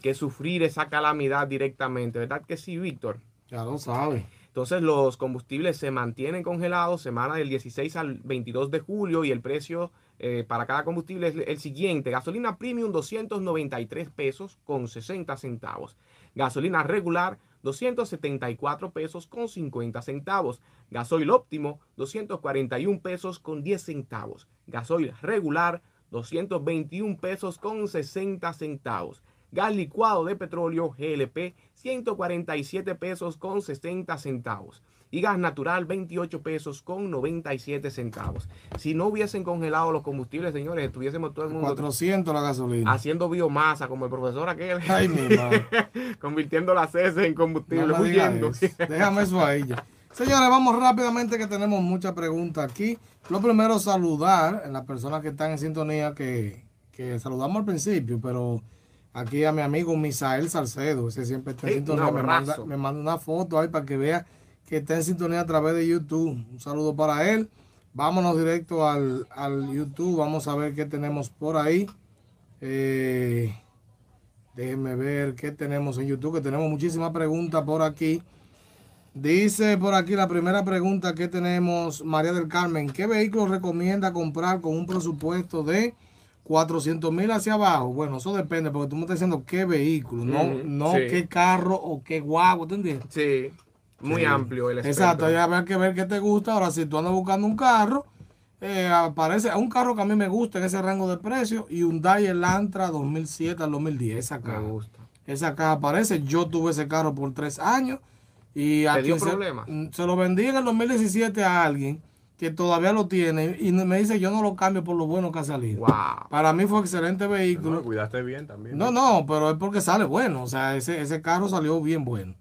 que sufrir esa calamidad directamente. ¿Verdad que sí, Víctor? Ya lo sabe. Entonces los combustibles se mantienen congelados semana del 16 al 22 de julio y el precio eh, para cada combustible es el siguiente. Gasolina premium 293 pesos con 60 centavos. Gasolina regular 274 pesos con 50 centavos. Gasoil óptimo 241 pesos con 10 centavos. Gasoil regular 221 pesos con 60 centavos. Gas licuado de petróleo GLP 147 pesos con 60 centavos y gas natural 28 pesos con 97 centavos. Si no hubiesen congelado los combustibles, señores, estuviésemos todo el mundo 400 la gasolina. Haciendo biomasa como el profesor aquel. Ay, mi convirtiendo las heces en combustible, Déjame eso ahí ya. Señores, vamos rápidamente que tenemos muchas preguntas aquí. Lo primero, saludar a las personas que están en sintonía, que, que saludamos al principio, pero aquí a mi amigo Misael Salcedo, ese siempre está en sintonía, me manda, me manda una foto ahí para que vea que está en sintonía a través de YouTube. Un saludo para él. Vámonos directo al, YouTube. Vamos a ver qué tenemos por ahí. Eh, déjenme ver qué tenemos en YouTube, que tenemos muchísimas preguntas por aquí. Dice por aquí la primera pregunta que tenemos, María del Carmen, ¿qué vehículo recomienda comprar con un presupuesto de 400 mil hacia abajo? Bueno, eso depende, porque tú me estás diciendo qué vehículo, no, no qué carro o qué guagua, ¿te entiendes? Sí. Muy amplio el Exacto, ya habrá que ver qué te gusta. Ahora, si tú andas buscando un carro, eh, aparece un carro que a mí me gusta en ese rango de precio y un Hyundai Elantra 2007 al 2010. Esa caja. Me gusta. Esa caja aparece. Yo tuve ese carro por tres años y ¿Te a dio se- mm, se lo vendí en el 2017 a alguien que todavía lo tiene y me dice yo no lo cambio por lo bueno que ha salido. Wow. Para mí fue excelente No, vehículo. cuidaste bien también. No, no, pero es porque sale bueno. O sea, ese, ese carro salió bien bueno.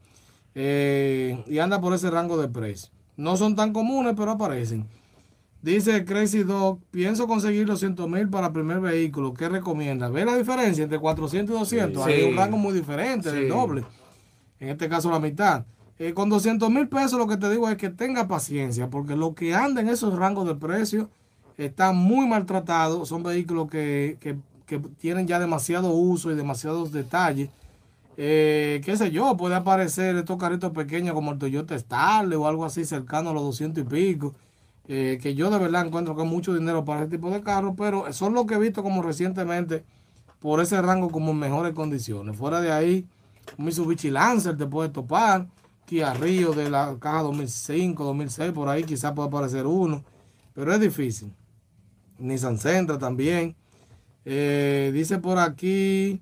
Eh, y anda por ese rango de precio. No son tan comunes, pero aparecen. Dice Crazy Dog, pienso conseguir los 100 mil para primer vehículo. ¿Qué recomienda? ¿Ve la diferencia entre 400 y 200? Sí. Hay un rango muy diferente, Sí. del doble. En este caso la mitad. Eh, con 200 mil pesos lo que te digo es que tenga paciencia, porque lo que anda en esos rangos de precio está muy maltratado. Son vehículos que, que- que tienen ya demasiado uso y demasiados detalles. Eh, qué sé yo, puede aparecer estos carritos pequeños como el Toyota Starlet o algo así cercano a los 200 y pico. eh, que yo de verdad encuentro que es mucho dinero para ese tipo de carros, pero son los que he visto como recientemente por ese rango como en mejores condiciones. Fuera de ahí, Mitsubishi Lancer te puede topar, Kia Rio de la caja 2005, 2006, por ahí quizás pueda aparecer uno, pero es difícil. Nissan Sentra también. Eh, dice por aquí,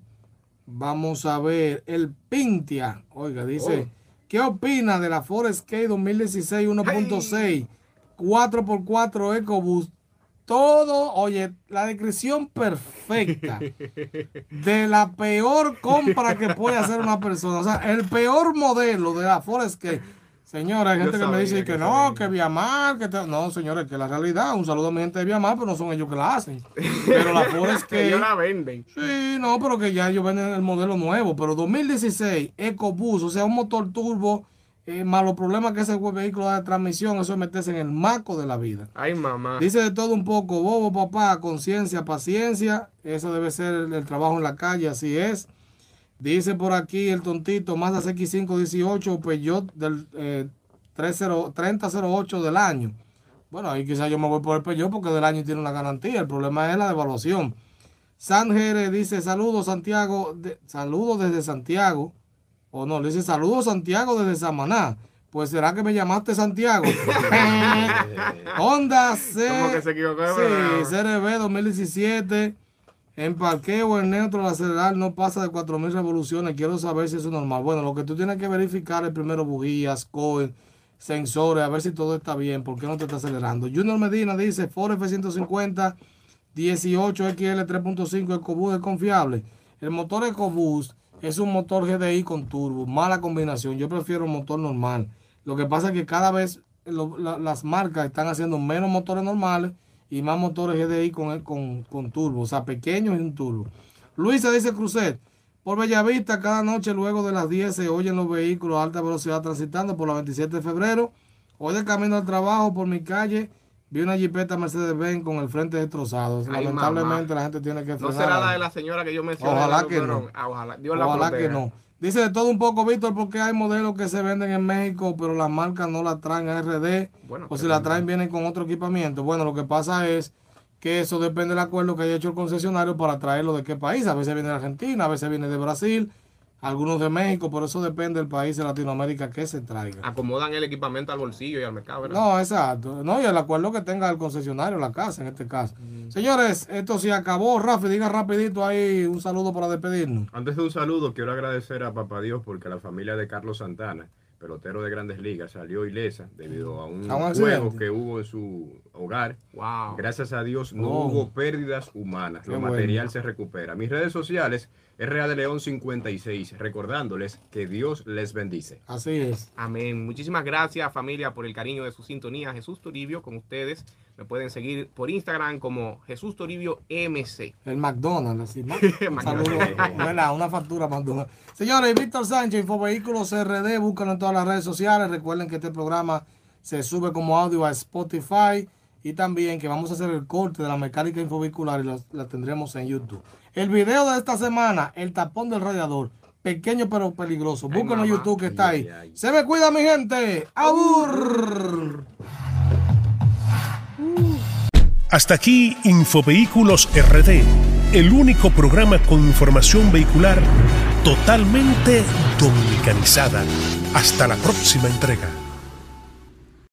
vamos a ver, el Pintia, oiga, dice, ¿qué opina de la Ford Escape 2016 1.6 4x4 EcoBoost? Todo, oye, la descripción perfecta de la peor compra que puede hacer una persona. O sea, el peor modelo de la Ford Escape. Señora, hay gente que me dice que que no, sabía. que Viamar, que te- no, señores, que la realidad, un saludo a mi gente de Viamar, pero no son ellos que la hacen. Pero la Ford Que Escape, ellos la venden. sí, no, pero que ya ellos venden el modelo nuevo, pero 2016 EcoBoost, o sea, un motor turbo, eh, más los problemas que ese vehículo da de transmisión, eso es meterse en el marco de la vida. Ay, mamá. Dice de todo un poco, bobo papá, conciencia, paciencia, eso debe ser el, el trabajo en la calle, así es. Dice por aquí el tontito, Mazda CX518, Peugeot del eh, 30 3008 del año. Bueno, ahí quizás yo me voy por el Peugeot porque del año tiene una garantía, el problema es la devaluación. San Jerez dice, saludos Santiago, de- saludos desde Santiago. O no, le dice, saludos Santiago desde Samaná. Pues será que me llamaste Santiago. Honda C. Como que se equivocó Sí. CRB 2017. En parqueo, el neutro, el acelerar no pasa de 4000 revoluciones. Quiero saber si eso es normal. Bueno, lo que tú tienes que verificar es primero bujías, coil, sensores, a ver si todo está bien. ¿Por qué no te está acelerando? Junior Medina dice: Ford F-150 18 XL 3.5 EcoBoost es confiable. El motor EcoBoost es un motor GDI con turbo, mala combinación. Yo prefiero un motor normal. Lo que pasa es que cada vez las marcas están haciendo menos motores normales y más motores GDI con, con, con turbo, o sea, pequeños y un turbo. Luisa dice Cruzet, por Bellavista cada noche luego de las 10 se oyen los vehículos a alta velocidad transitando por la 27 de febrero. Hoy de camino al trabajo por mi calle vi una jipeta Mercedes-Benz con el frente destrozado. Ay, Lamentablemente mamá. la gente tiene que No frenar. será la de la señora que yo mencioné. Ojalá que no. Ah, ojalá. Dios la Ojalá que no. Dice de todo un poco, Víctor, porque hay modelos que se venden en México, pero las marcas no la traen a RD. Bueno, o si la traen, vienen con otro equipamiento. Bueno, lo que pasa es que eso depende del acuerdo que haya hecho el concesionario para traerlo de qué país. A veces viene de Argentina, a veces viene de Brasil, algunos de México, por eso depende del país de Latinoamérica que se traiga. Acomodan el equipamiento al bolsillo y al mercado, ¿verdad? No, exacto. No, y el acuerdo que tenga el concesionario, la casa en este caso. Señores, esto se acabó. Rafi, diga rapidito ahí un saludo para despedirnos. Antes de un saludo, quiero agradecer a Papá Dios porque la familia de Carlos Santana, pelotero de grandes ligas, salió ilesa debido a un, ¿A un juego que hubo en su hogar. Wow. Gracias a Dios no Oh. hubo pérdidas humanas. Qué Lo bueno. material se recupera. Mis redes sociales, RA de León 56, recordándoles que Dios les bendice. Así es. Amén. Muchísimas gracias, familia, por el cariño de su sintonía. Jesús Toribio con ustedes. Me pueden seguir por Instagram como Jesús Toribio MC. El McDonald's, así. ¿no? Un McDonald's. saludo, ¿verdad? Una factura McDonald's. Señores, Víctor Sánchez, Infovehículos RD, búscalo en todas las redes sociales. Recuerden que este programa se sube como audio a Spotify y también que vamos a hacer el corte de la mecánica infovehicular y la, la tendremos en YouTube. El video de esta semana, el tapón del radiador. Pequeño pero peligroso. Búsquenlo en. YouTube que está ahí. Ay, ay. Se me cuida, mi gente. ¡Abur! Hasta aquí Infovehículos RD, el único programa con información vehicular totalmente dominicanizada. Hasta la próxima entrega.